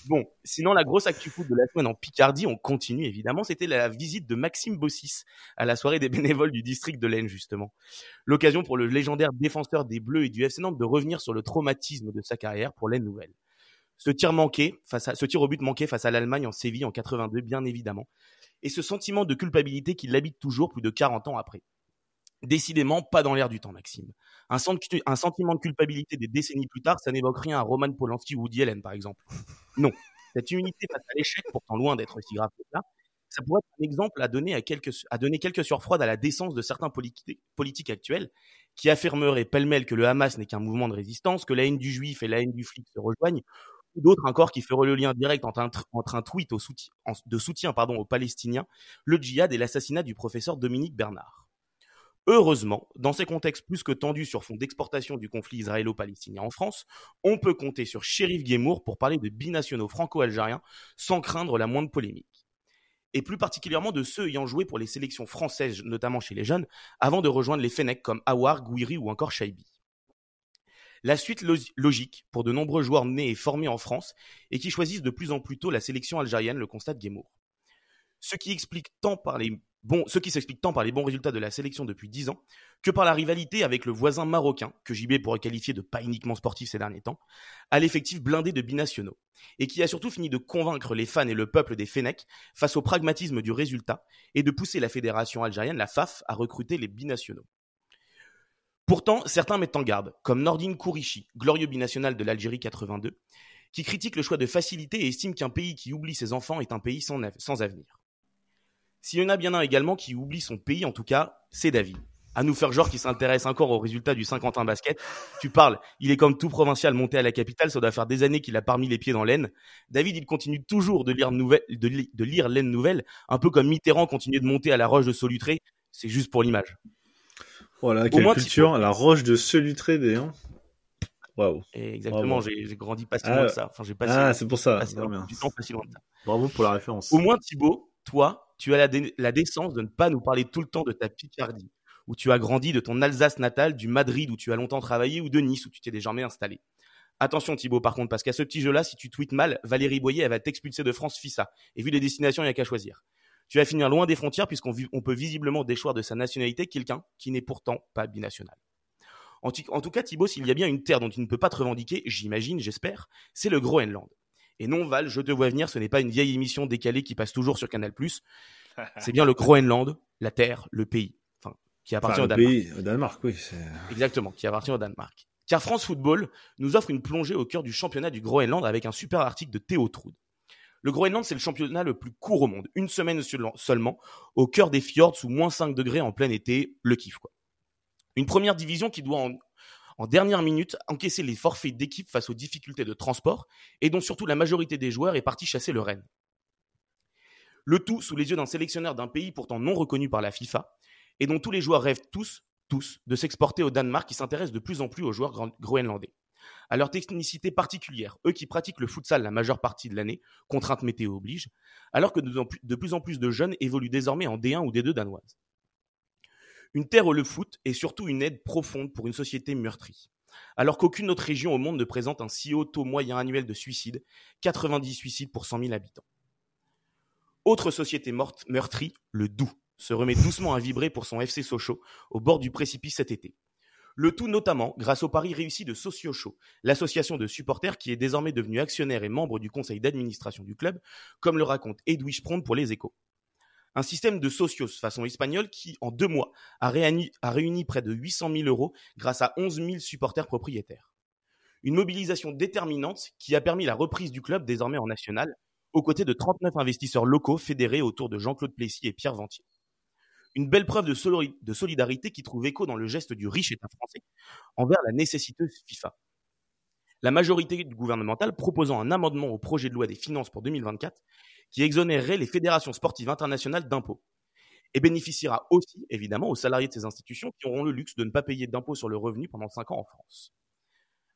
Bon, sinon la grosse actu foot de la semaine en Picardie, on continue évidemment, c'était la visite de Maxime Bossis à la soirée des bénévoles du district de l'Aisne justement. L'occasion pour le légendaire défenseur des Bleus et du FC Nantes de revenir sur le traumatisme de sa carrière pour l'Aisne Nouvelle. Ce tir ce tir au but manqué face à l'Allemagne en Séville en 82, bien évidemment. Et ce sentiment de culpabilité qui l'habite toujours plus de 40 ans après. Décidément, pas dans l'air du temps, Maxime. Un, senti- un sentiment de culpabilité des décennies plus tard, ça n'évoque rien à Roman Polanski ou Woody Allen, par exemple. Non. Cette immunité face à l'échec, pourtant loin d'être si grave que ça, ça pourrait être un exemple à donner, à quelques, à donner quelques surfroides à la décence de certains politi- politiques actuels qui affirmeraient pêle-mêle que le Hamas n'est qu'un mouvement de résistance, que la haine du juif et la haine du flic se rejoignent, ou d'autres encore qui feraient le lien direct entre un, tr- entre un tweet au soutien, en- de soutien pardon, aux Palestiniens, le djihad et l'assassinat du professeur Dominique Bernard. Heureusement, dans ces contextes plus que tendus sur fond d'exportation du conflit israélo-palestinien en France, on peut compter sur Shérif Guémour pour parler de binationaux franco-algériens sans craindre la moindre polémique. Et plus particulièrement de ceux ayant joué pour les sélections françaises, notamment chez les jeunes, avant de rejoindre les Fennecs comme Awar, Gouiri ou encore Shaibi. La suite lo- logique pour de nombreux joueurs nés et formés en France et qui choisissent de plus en plus tôt la sélection algérienne, le constate Guémour. Ce qui explique tant par les bons, ce qui s'explique tant par les bons résultats de la sélection depuis 10 ans que par la rivalité avec le voisin marocain, que JB pourrait qualifier de pas uniquement sportif ces derniers temps, à l'effectif blindé de binationaux, et qui a surtout fini de convaincre les fans et le peuple des Fennecs face au pragmatisme du résultat et de pousser la fédération algérienne, la FAF, à recruter les binationaux. Pourtant, certains mettent en garde, comme Nordine Kourichi, glorieux binational de l'Algérie 82, qui critique le choix de facilité et estime qu'un pays qui oublie ses enfants est un pays sans avenir. S'il y en a bien un également qui oublie son pays, en tout cas, c'est David. À nous faire genre qui s'intéresse encore aux résultats du Saint-Quentin basket. Tu parles, il est comme tout provincial monté à la capitale, ça doit faire des années qu'il a parmi les pieds dans l'aine. David, il continue toujours de lire, nouvelle, de, li- de lire l'aine nouvelle, un peu comme Mitterrand continue de monter à la roche de Solutré. C'est juste pour l'image. Voilà, quelle moins, culture, la roche de Solutré des hein. Waouh. Exactement, j'ai grandi pas si Ah, loin de ça. Enfin, j'ai pas Ah, c'est pour ça. pas si Non, loin- bien. du temps pas si loin de ça. Bravo pour la référence. Au moins, Thibaut, toi, tu as la, dé- la décence de ne pas nous parler tout le temps de ta Picardie, où tu as grandi, de ton Alsace natale, du Madrid où tu as longtemps travaillé, ou de Nice où tu t'es désormais installé. Attention Thibaut, par contre, parce qu'à ce petit jeu-là, si tu tweets mal, Valérie Boyer, elle va t'expulser de France FISA. Et vu les destinations, il n'y a qu'à choisir. Tu vas finir loin des frontières, puisqu'on peut visiblement déchoir de sa nationalité quelqu'un qui n'est pourtant pas binational. En, en tout cas, Thibaut, s'il y a bien une terre dont tu ne peux pas te revendiquer, j'imagine, j'espère, c'est le Groenland. Et non, Val, je te vois venir, ce n'est pas une vieille émission décalée qui passe toujours sur Canal+. C'est bien le Groenland, la terre, le pays, enfin, qui appartient Enfin, au le Danemark. pays, au Danemark, oui. Exactement, qui appartient au Danemark. Car France Football nous offre une plongée au cœur du championnat du Groenland avec un super article de Théo Troud. Le Groenland, c'est le championnat le plus court au monde. Une semaine seul- seulement, au cœur des fjords sous moins 5 degrés en plein été, le kiff quoi. Une première division qui doit en, en dernière minute encaisser les forfaits d'équipe face aux difficultés de transport et dont surtout la majorité des joueurs est partie chasser le Rennes. Le tout sous les yeux d'un sélectionneur d'un pays pourtant non reconnu par la FIFA et dont tous les joueurs rêvent tous, tous, de s'exporter au Danemark qui s'intéresse de plus en plus aux joueurs gro- groenlandais. à leur technicité particulière, eux qui pratiquent le futsal la majeure partie de l'année, contrainte météo oblige, alors que de plus en plus de jeunes évoluent désormais en D1 ou D2 danoise. Une terre où le foot est surtout une aide profonde pour une société meurtrie. Alors qu'aucune autre région au monde ne présente un si haut taux moyen annuel de suicides, 90 suicides pour 100 000 habitants. Autre société morte, meurtrie, le Doubs, se remet doucement à vibrer pour son FC Sochaux, au bord du précipice cet été. Le tout notamment grâce au pari réussi de Socio l'association de supporters qui est désormais devenue actionnaire et membre du conseil d'administration du club, comme le raconte Edwige Prond pour les échos. Un système de socios façon espagnole qui, en deux mois, a réuni, près de 800 000 euros grâce à 11 000 supporters propriétaires. Une mobilisation déterminante qui a permis la reprise du club désormais en national, aux côtés de 39 investisseurs locaux fédérés autour de Jean-Claude Plessis et Pierre Ventier une belle preuve de, solidarité qui trouve écho dans le geste du riche État français envers la nécessiteuse FIFA. La majorité gouvernementale proposant un amendement au projet de loi des finances pour 2024 qui exonérerait les fédérations sportives internationales d'impôts et bénéficiera aussi, évidemment, aux salariés de ces institutions qui auront le luxe de ne pas payer d'impôts sur le revenu pendant 5 ans en France.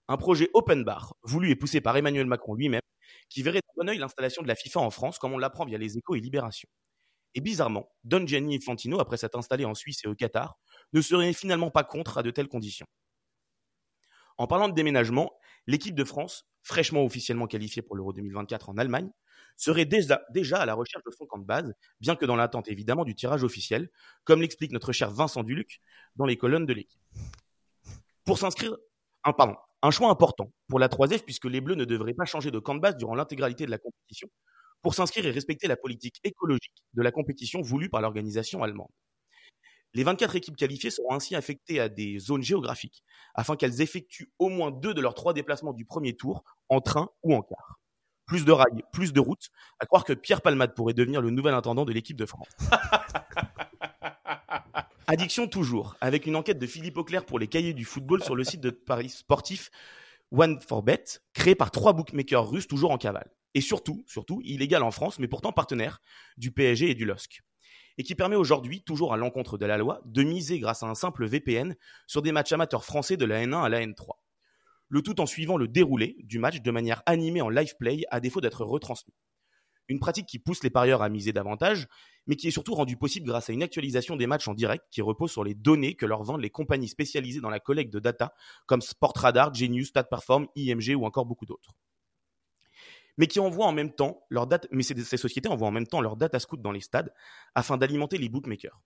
Un projet open bar, voulu et poussé par Emmanuel Macron lui-même, qui verrait de bon oeil l'installation de la FIFA en France, comme on l'apprend via les échos et Libération. Et bizarrement, Don Gianni et Fantino, après s'être installés en Suisse et au Qatar, ne seraient finalement pas contre à de telles conditions. En parlant de déménagement, l'équipe de France, fraîchement officiellement qualifiée pour l'Euro 2024 en Allemagne, serait déjà, à la recherche de son camp de base, bien que dans l'attente évidemment du tirage officiel, comme l'explique notre cher Vincent Duluc dans les colonnes de l'équipe. Pour s'inscrire, un, choix important pour la 3F puisque les Bleus ne devraient pas changer de camp de base durant l'intégralité de la compétition, pour s'inscrire et respecter la politique écologique de la compétition voulue par l'organisation allemande. Les 24 équipes qualifiées seront ainsi affectées à des zones géographiques, afin qu'elles effectuent au moins deux de leurs trois déplacements du premier tour, en train ou en car. Plus de rails, plus de routes, à croire que Pierre Palmade pourrait devenir le nouvel intendant de l'équipe de France. Addiction toujours, avec une enquête de Philippe Auclair pour les cahiers du football sur le site de Paris sportif One for Bet, créé par trois bookmakers russes toujours en cavale et surtout, surtout, illégal en France, mais pourtant partenaire du PSG et du LOSC. Et qui permet aujourd'hui, toujours à l'encontre de la loi, de miser grâce à un simple VPN sur des matchs amateurs français de la N1 à la N3. Le tout en suivant le déroulé du match de manière animée en live play à défaut d'être retransmis. Une pratique qui pousse les parieurs à miser davantage, mais qui est surtout rendue possible grâce à une actualisation des matchs en direct qui repose sur les données que leur vendent les compagnies spécialisées dans la collecte de data comme Sportradar, Genius, StatPerform, IMG ou encore beaucoup d'autres mais qui envoient en même temps leur date, mais ces, sociétés envoient en même temps leur data scout dans les stades afin d'alimenter les bookmakers.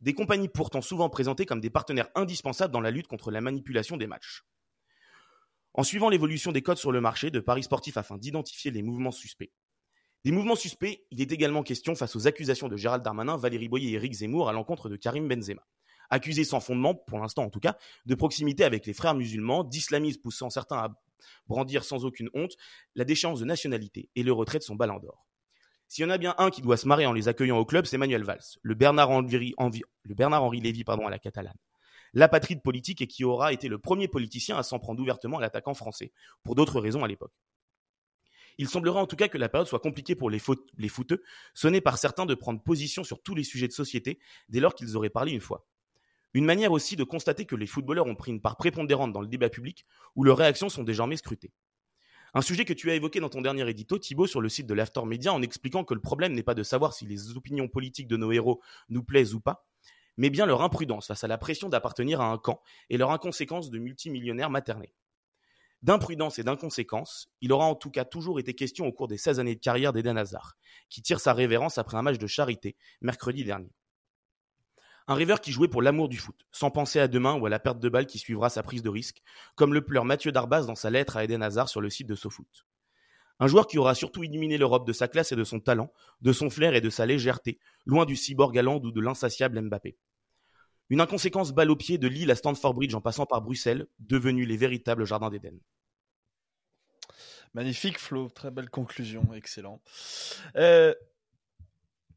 Des compagnies pourtant souvent présentées comme des partenaires indispensables dans la lutte contre la manipulation des matchs. En suivant l'évolution des codes sur le marché de paris sportifs afin d'identifier les mouvements suspects. Des mouvements suspects, il est également question face aux accusations de Gérald Darmanin, Valérie Boyer et Eric Zemmour à l'encontre de Karim Benzema accusés sans fondement, pour l'instant en tout cas, de proximité avec les frères musulmans, d'islamisme poussant certains à brandir sans aucune honte la déchéance de nationalité et le retrait de son ballon d'or. S'il y en a bien un qui doit se marrer en les accueillant au club, c'est Manuel Valls, le Bernard Lévy pardon, à la catalane. L'apatride politique et qui aura été le premier politicien à s'en prendre ouvertement à l'attaquant français, pour d'autres raisons à l'époque. Il semblerait en tout cas que la période soit compliquée pour les, les footeux, sonnés par certains de prendre position sur tous les sujets de société dès lors qu'ils auraient parlé une fois. Une manière aussi de constater que les footballeurs ont pris une part prépondérante dans le débat public, où leurs réactions sont désormais scrutées. Un sujet que tu as évoqué dans ton dernier édito, Thibaut, sur le site de l'After Media, en expliquant que le problème n'est pas de savoir si les opinions politiques de nos héros nous plaisent ou pas, mais bien leur imprudence face à la pression d'appartenir à un camp et leur inconséquence de multimillionnaires maternés. D'imprudence et d'inconséquence, il aura en tout cas toujours été question au cours des 16 années de carrière d'Eden Hazard, qui tire sa révérence après un match de charité, mercredi dernier. Un rêveur qui jouait pour l'amour du foot, sans penser à demain ou à la perte de balle qui suivra sa prise de risque, comme le pleure Mathieu Darbas dans sa lettre à Eden Hazard sur le site de SoFoot. Un joueur qui aura surtout illuminé l'Europe de sa classe et de son talent, de son flair et de sa légèreté, loin du cyborg galant ou de l'insatiable Mbappé. Une inconséquence balle au pied de Lille à Stanford Bridge en passant par Bruxelles, devenus les véritables jardins d'Éden. Magnifique Flo, très belle conclusion, excellent. Euh,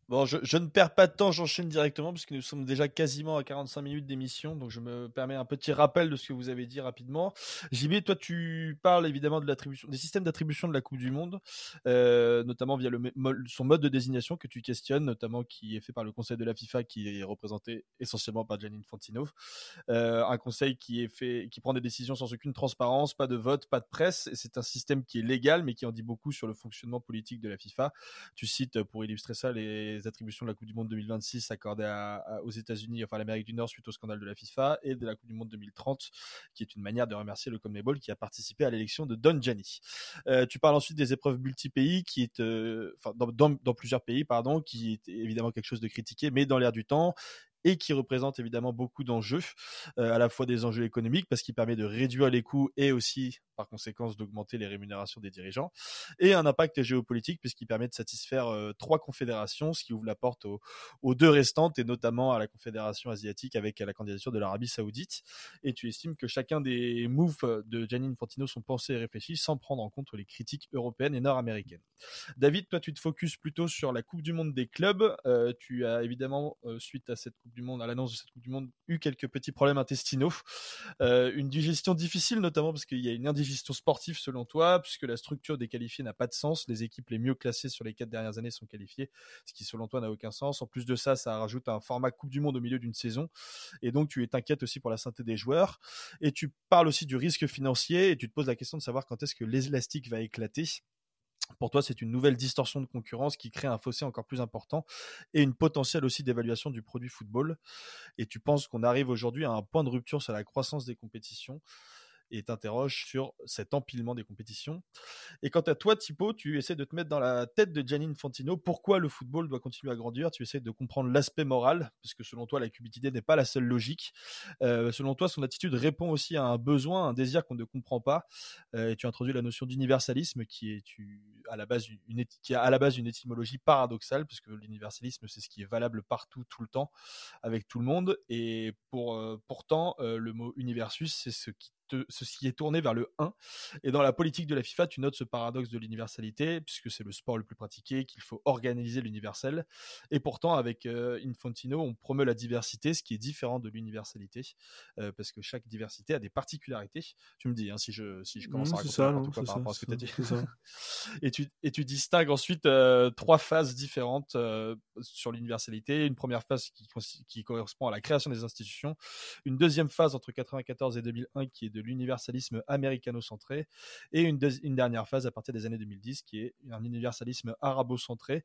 Bon, je, je, ne perds pas de temps, j'enchaîne directement puisque nous sommes déjà quasiment à 45 minutes d'émission, donc je me permets un petit rappel de ce que vous avez dit rapidement. JB, toi tu parles évidemment de l'attribution, des systèmes d'attribution de la Coupe du Monde, euh, notamment via le, son mode de désignation que tu questionnes, notamment qui est fait par le Conseil de la FIFA, qui est représenté essentiellement par Gianni Infantino, euh, un conseil qui est fait, qui prend des décisions sans aucune transparence, pas de vote, pas de presse. C'est un système qui est légal, mais qui en dit beaucoup sur le fonctionnement politique de la FIFA. Tu cites pour illustrer ça les attributions de la Coupe du Monde 2026 accordées aux États-Unis, enfin à l'Amérique du Nord suite au scandale de la FIFA, et de la Coupe du Monde 2030, qui est une manière de remercier le CONMEBOL qui a participé à l'élection de Don Gianni. Euh, tu parles ensuite des épreuves multi-pays, qui est, euh, dans, plusieurs pays, pardon, qui est évidemment quelque chose de critiqué, mais dans l'air du temps et qui représente évidemment beaucoup d'enjeux, à la fois des enjeux économiques parce qu'il permet de réduire les coûts et aussi par conséquence d'augmenter les rémunérations des dirigeants, et un impact géopolitique puisqu'il permet de satisfaire trois confédérations, ce qui ouvre la porte aux, deux restantes et notamment à la confédération asiatique avec la candidature de l'Arabie saoudite. Et tu estimes que chacun des moves de Gianni Infantino sont pensés et réfléchis sans prendre en compte les critiques européennes et nord-américaines. David, toi tu te focuses plutôt sur la Coupe du Monde des clubs. Tu as évidemment, suite à cette du Monde, à l'annonce de cette Coupe du Monde, eu quelques petits problèmes intestinaux. Euh, une digestion difficile, notamment parce qu'il y a une indigestion sportive selon toi, puisque la structure des qualifiés n'a pas de sens. Les équipes les mieux classées sur les quatre dernières années sont qualifiées, ce qui selon toi n'a aucun sens. En plus de ça, ça rajoute un format Coupe du Monde au milieu d'une saison. Et donc tu es inquiète aussi pour la santé des joueurs. Et tu parles aussi du risque financier et tu te poses la question de savoir quand est-ce que l'élastique va éclater. Pour toi, c'est une nouvelle distorsion de concurrence qui crée un fossé encore plus important et une potentielle aussi d'évaluation du produit football. Et tu penses qu'on arrive aujourd'hui à un point de rupture sur la croissance des compétitions? Et t'interroges sur cet empilement des compétitions. Et quant à toi, Thibaut, tu essaies de te mettre dans la tête de Gianni Infantino. Pourquoi le football doit continuer à grandir? Tu essaies de comprendre l'aspect moral, parce que selon toi, la cubitité n'est pas la seule logique. Euh, selon toi, son attitude répond aussi à un besoin, un désir qu'on ne comprend pas. Euh, et tu introduis la notion d'universalisme, qui est à la base une, à la base une étymologie paradoxale, puisque l'universalisme, c'est ce qui est valable partout, tout le temps, avec tout le monde. Et pour, euh, pourtant, le mot universus, c'est ce qui ceci est tourné vers le 1. Et dans la politique de la FIFA, tu notes ce paradoxe de l'universalité, puisque c'est le sport le plus pratiqué, qu'il faut organiser l'universel. Et pourtant, avec euh, Infantino, on promeut la diversité, ce qui est différent de l'universalité, euh, parce que chaque diversité a des particularités. Tu me dis hein, si, je, si je commence à raconter ça, par rapport à ce que as dit. et, tu, et tu distingues ensuite euh, trois phases différentes sur l'universalité. Une première phase qui, qui correspond à la création des institutions, une deuxième phase entre 1994 et 2001 qui est de l'universalisme américano-centré, et une, une, dernière phase à partir des années 2010 qui est un universalisme arabo-centré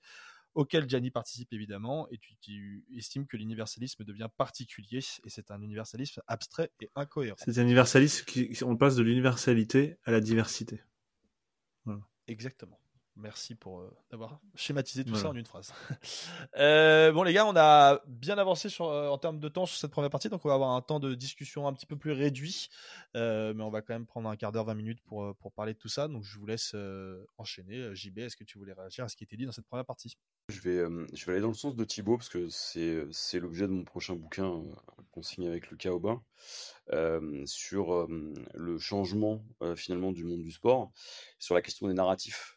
auquel Gianni participe évidemment, et tu, estimes que l'universalisme devient particulier, et c'est un universalisme abstrait et incohérent. C'est un universalisme qui, on passe de l'universalité à la diversité. Exactement. Merci pour euh, d'avoir schématisé tout ça en une phrase. Euh, bon les gars, on a bien avancé sur, euh, en termes de temps sur cette première partie, donc on va avoir un temps de discussion un petit peu plus réduit, mais on va quand même prendre un quart d'heure, 20 minutes pour, pour parler de tout ça. Donc je vous laisse enchaîner. JB, est-ce que tu voulais réagir à ce qui était dit dans cette première partie? Je vais, je vais aller dans le sens de Thibaut, parce que c'est, c'est l'objet de mon prochain bouquin qu'on signe avec Lucas Aubin, sur le changement finalement du monde du sport, sur la question des narratifs.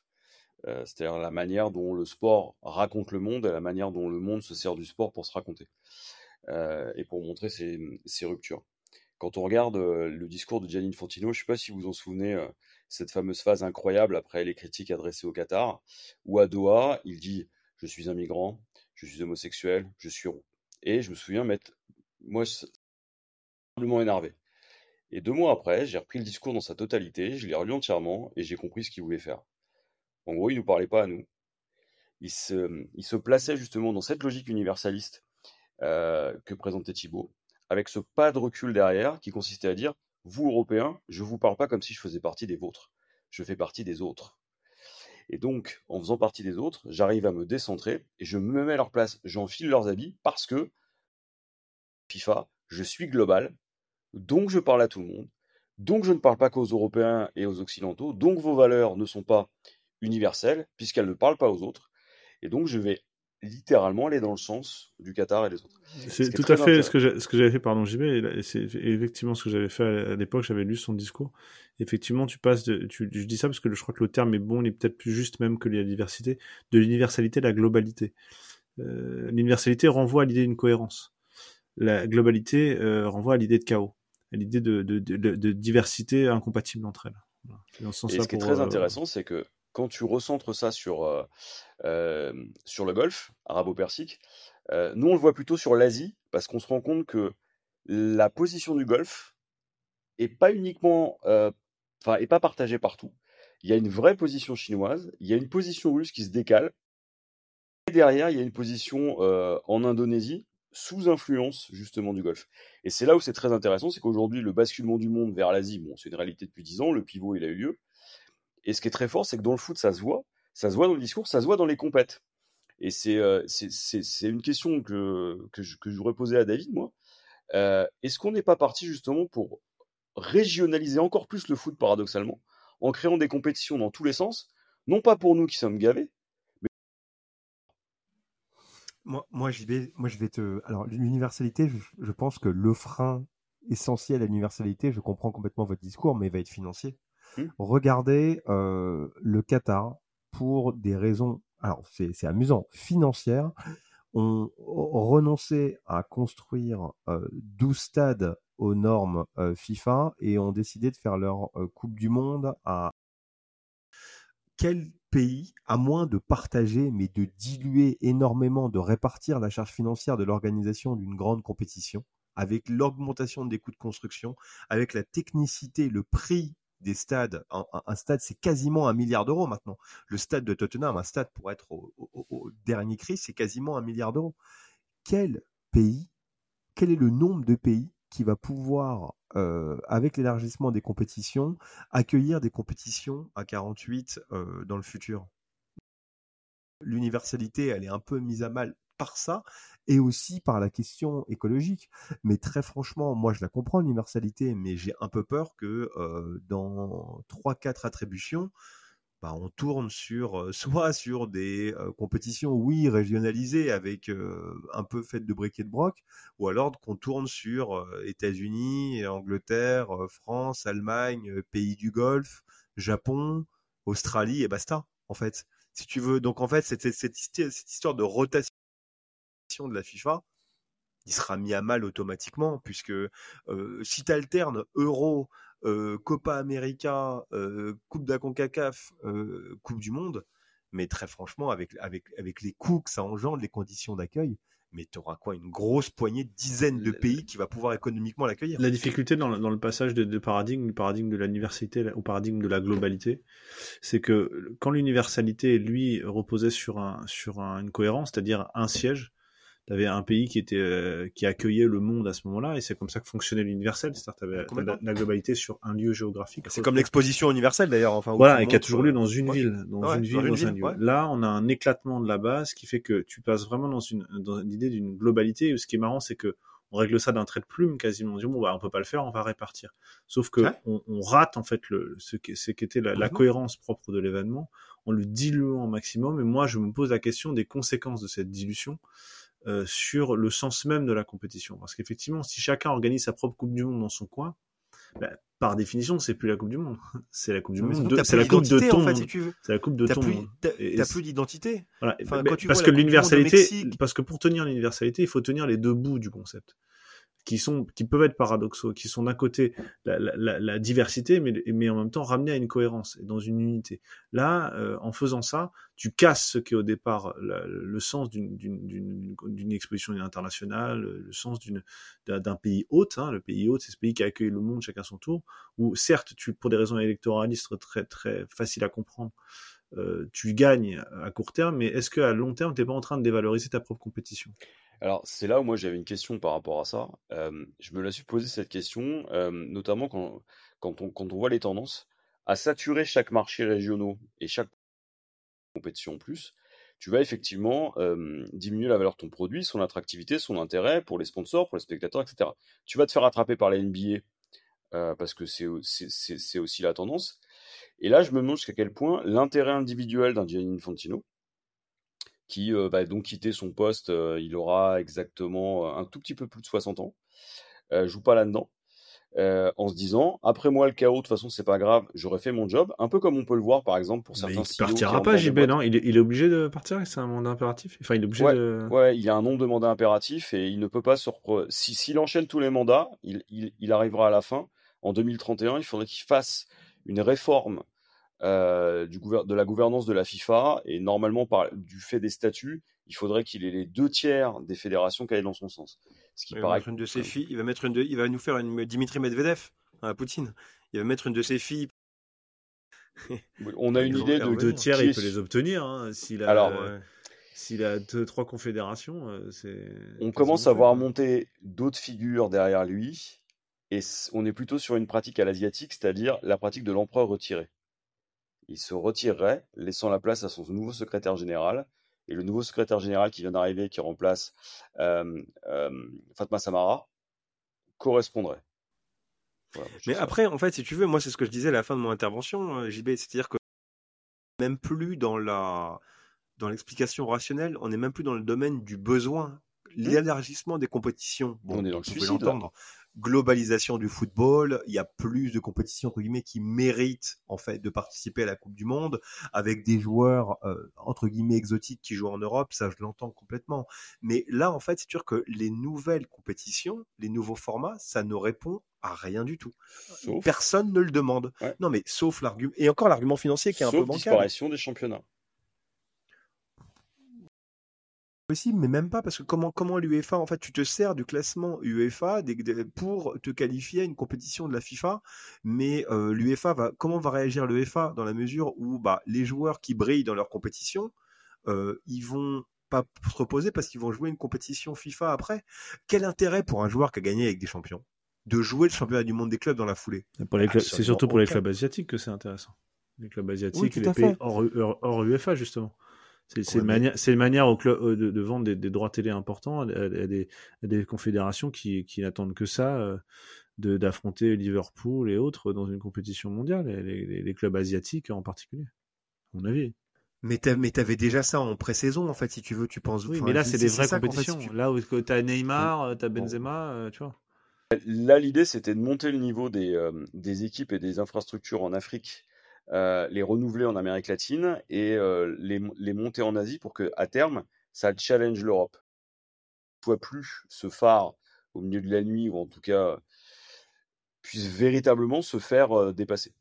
Euh, c'est-à-dire la manière dont le sport raconte le monde et la manière dont le monde se sert du sport pour se raconter euh, et pour montrer ses, ruptures. Quand on regarde euh, le discours de Gianni Infantino, je ne sais pas si vous vous en souvenez, cette fameuse phase incroyable après les critiques adressées au Qatar, où à Doha, il dit Je suis un migrant, je suis homosexuel, je suis roux. Et je me souviens m'être, moi, simplement énervé. Et deux mois après, j'ai repris le discours dans sa totalité, je l'ai relu entièrement et j'ai compris ce qu'il voulait faire. En gros, il ne nous parlait pas à nous. Il se, plaçait justement dans cette logique universaliste euh, que présentait Thibault, avec ce pas de recul derrière qui consistait à dire Vous, Européens, je ne vous parle pas comme si je faisais partie des vôtres. Je fais partie des autres. Et donc, en faisant partie des autres, j'arrive à me décentrer et je me mets à leur place. J'enfile leurs habits parce que FIFA, je suis global, donc je parle à tout le monde, donc je ne parle pas qu'aux Européens et aux Occidentaux, donc vos valeurs ne sont pas universelle, puisqu'elle ne parle pas aux autres. Et donc, je vais littéralement aller dans le sens du Qatar et des autres. C'est tout à fait ce que j'avais fait, pardon, JB, et c'est effectivement ce que j'avais fait à l'époque, j'avais lu son discours. Effectivement, tu passes de, tu, je dis ça parce que je crois que le terme est bon, il est peut-être plus juste même que la diversité, de l'universalité à la globalité. Euh, l'universalité renvoie à l'idée d'une cohérence. La globalité euh, renvoie à l'idée de chaos, à l'idée de, de, de, de, diversité incompatible entre elles. Voilà. Et ce, ce qui est très intéressant, c'est que quand tu recentres ça sur, euh, euh, sur le Golfe arabo-persique, euh, nous on le voit plutôt sur l'Asie parce qu'on se rend compte que la position du Golfe est pas uniquement, enfin, est pas partagée partout. Il y a une vraie position chinoise, il y a une position russe qui se décale. Et derrière, il y a une position en Indonésie sous influence justement du Golfe. Et c'est là où c'est très intéressant, c'est qu'aujourd'hui le basculement du monde vers l'Asie, bon, c'est une réalité depuis dix ans, le pivot il a eu lieu. Et ce qui est très fort, c'est que dans le foot, ça se voit, ça se voit dans le discours, ça se voit dans les compètes. Et c'est euh, c'est une question que, que, je, je voudrais poser à David, moi. Euh, Est-ce qu'on n'est pas parti justement pour régionaliser encore plus le foot, paradoxalement, en créant des compétitions dans tous les sens, non pas pour nous qui sommes gavés, mais... Moi, moi, j'y vais, moi, je vais te. Alors, l'universalité, je, je pense que le frein essentiel à l'universalité, je comprends complètement votre discours, mais il va être financier. Mmh. Regardez euh, le Qatar pour des raisons, alors c'est amusant, financières, ont renoncé à construire euh, 12 stades aux normes euh, FIFA et ont décidé de faire leur euh, Coupe du Monde à quel pays, à moins de partager, mais de diluer énormément, de répartir la charge financière de l'organisation d'une grande compétition, avec l'augmentation des coûts de construction, avec la technicité, le prix des stades. Un, stade, c'est quasiment un milliard d'euros maintenant. Le stade de Tottenham, un stade pour être au dernier cri, c'est quasiment un milliard d'euros. Quel pays, quel est le nombre de pays qui va pouvoir, euh, avec l'élargissement des compétitions, accueillir des compétitions à 48 euh, dans le futur? L'universalité, elle est un peu mise à mal par ça et aussi par la question écologique. Mais très franchement, moi je la comprends l'universalité, mais j'ai un peu peur que euh, dans trois quatre attributions, bah, on tourne sur euh, soit sur des euh, compétitions oui régionalisées avec un peu faites de briquet de broc, ou alors qu'on tourne sur États-Unis, Angleterre, France, Allemagne, pays du Golfe, Japon, Australie et basta. En fait, si tu veux. Donc en fait, cette, cette, cette histoire de rotation de la FIFA, il sera mis à mal automatiquement, puisque euh, si tu alternes Euro, euh, Copa América, euh, Coupe d'Aconcacaf, euh, Coupe du Monde, mais très franchement, avec, avec, avec les coûts que ça engendre, les conditions d'accueil, mais tu auras quoi Une grosse poignée, dizaines de pays qui va pouvoir économiquement l'accueillir. La difficulté dans le, dans le passage de, de, paradigme, du paradigme de l'université au paradigme de la globalité, c'est que quand l'universalité, lui, reposait sur, un, sur un, une cohérence, c'est-à-dire un siège, tu avais un pays qui était euh, qui accueillait le monde à ce moment-là et c'est comme ça que fonctionnait l'universel. C'est-à-dire tu avais la, la, globalité sur un lieu géographique. C'est comme l'exposition universelle d'ailleurs enfin voilà et qui a toujours lieu dans une ouais. ville dans ouais, une ville dans, une dans un lieu. ouais. là on a un éclatement de la base qui fait que tu passes vraiment dans une dans l'idée d'une globalité. Et ce qui est marrant c'est que on règle ça d'un trait de plume quasiment. On dit bon bah on peut pas le faire on va répartir. Sauf que on, on, rate en fait le ce qui ce qu'était la, la cohérence propre de l'événement en le diluant au maximum. Et moi je me pose la question des conséquences de cette dilution euh, sur le sens même de la compétition. Parce qu'effectivement, si chacun organise sa propre Coupe du Monde dans son coin, bah, par définition, c'est plus la Coupe du Monde. C'est la Coupe du Monde. C'est la Coupe de ton. C'est la Coupe de ton. T'as plus d'identité. Voilà. Enfin, parce que l'universalité, parce que pour tenir l'universalité, il faut tenir les deux bouts du concept qui sont qui peuvent être paradoxaux, qui sont d'un côté la, la, la, diversité, mais, mais en même temps ramener à une cohérence et dans une unité. Là, euh, en faisant ça, tu casses ce qui est au départ la, le sens d'une exposition internationale, le sens d'un pays hôte. Hein. Le pays hôte, c'est ce pays qui accueille le monde chacun son tour. Où certes, tu pour des raisons électoralistes très très faciles à comprendre. Euh, tu gagnes à court terme, mais est-ce qu'à long terme, tu n'es pas en train de dévaloriser ta propre compétition? Alors, c'est là où moi j'avais une question par rapport à ça. Euh, je me la suis posé cette question, euh, notamment quand, quand, on, quand on voit les tendances à saturer chaque marché régional et chaque compétition en plus. Tu vas effectivement euh, diminuer la valeur de ton produit, son attractivité, son intérêt pour les sponsors, pour les spectateurs, etc. Tu vas te faire attraper par la NBA parce que c'est aussi la tendance. Et là, je me demande jusqu'à quel point l'intérêt individuel d'un Gianni Infantino, qui va donc quitter son poste. Il aura exactement un tout petit peu plus de 60 ans. Joue pas là-dedans. euh, en se disant après moi le chaos, de toute façon c'est pas grave, j'aurais fait mon job, un peu comme on peut le voir par exemple pour certains. Mais il partira pas, JB, non? Il est, il est, obligé de partir, c'est un mandat impératif? Enfin, il est obligé ouais, de. Ouais, il y a un nombre de mandats impératifs et il ne peut pas se repre... si s'il enchaîne tous les mandats, il, il, il, arrivera à la fin. En 2031, il faudrait qu'il fasse une réforme euh, du de la gouvernance de la FIFA et normalement par du fait des statuts, il faudrait qu'il ait les deux tiers des fédérations qui aillent dans son sens. Ce qui il paraît une de ses filles, il va mettre une de... il va nous faire une Dimitri Medvedev à Poutine. Il va mettre une de ses filles. On a une idée de deux tiers, il peut les obtenir hein, s'il a. Alors, euh, s'il a deux, trois confédérations, euh, c'est. On commence à voir monter d'autres figures derrière lui, et on est plutôt sur une pratique à l'asiatique, c'est-à-dire la pratique de l'empereur retiré. Il se retirerait, laissant la place à son nouveau secrétaire général, et le nouveau secrétaire général qui vient d'arriver, qui remplace euh, euh, Fatma Samara, correspondrait. Voilà, Mais après, en fait, si tu veux, moi, c'est ce que je disais à la fin de mon intervention, euh, JB, c'est-à-dire que même plus dans la dans l'explication rationnelle, on n'est même plus dans le domaine du besoin. Mmh. L'élargissement des compétitions, bon, on est dans le suicide, l'entendre globalisation du football, il y a plus de compétitions entre guillemets qui méritent en fait de participer à la Coupe du Monde avec des joueurs euh, entre guillemets exotiques qui jouent en Europe, ça je l'entends complètement. Mais là en fait, c'est sûr que les nouvelles compétitions, les nouveaux formats, ça ne répond à rien du tout. Personne ne le demande. Non mais sauf l'argument et encore l'argument financier qui est un peu bancal. disparition des championnats possible, mais même pas parce que comment comment l'UEFA en fait tu te sers du classement UEFA pour te qualifier à une compétition de la FIFA, mais euh, l'UEFA va comment va réagir l'UEFA dans la mesure où bah les joueurs qui brillent dans leur compétition, euh, ils vont pas se reposer parce qu'ils vont jouer une compétition FIFA après? Quel intérêt pour un joueur qui a gagné avec des champions de jouer le championnat du monde des clubs dans la foulée? C'est surtout pour les clubs asiatiques que c'est intéressant. Les clubs asiatiques, les pays hors, hors UEFA justement. C'est une, manière, une manière au club, euh, de, de, vendre des, des, droits télé importants à, des, à des, confédérations qui, qui n'attendent que ça euh, d'affronter Liverpool et autres dans une compétition mondiale, les, les, les, clubs asiatiques en particulier, à mon avis. Mais t'avais déjà ça en pré-saison, en fait, si tu veux, tu penses. Oui, mais là, c'est des vraies compétitions. Là où t'as Neymar, t'as Benzema, euh, tu vois. Là, l'idée, c'était de monter le niveau des, euh, des équipes et des infrastructures en Afrique euh, les renouveler en Amérique latine et euh, les, les, monter en Asie pour que à terme ça challenge l'Europe. Soit plus ce phare au milieu de la nuit ou en tout cas puisse véritablement se faire euh, dépasser.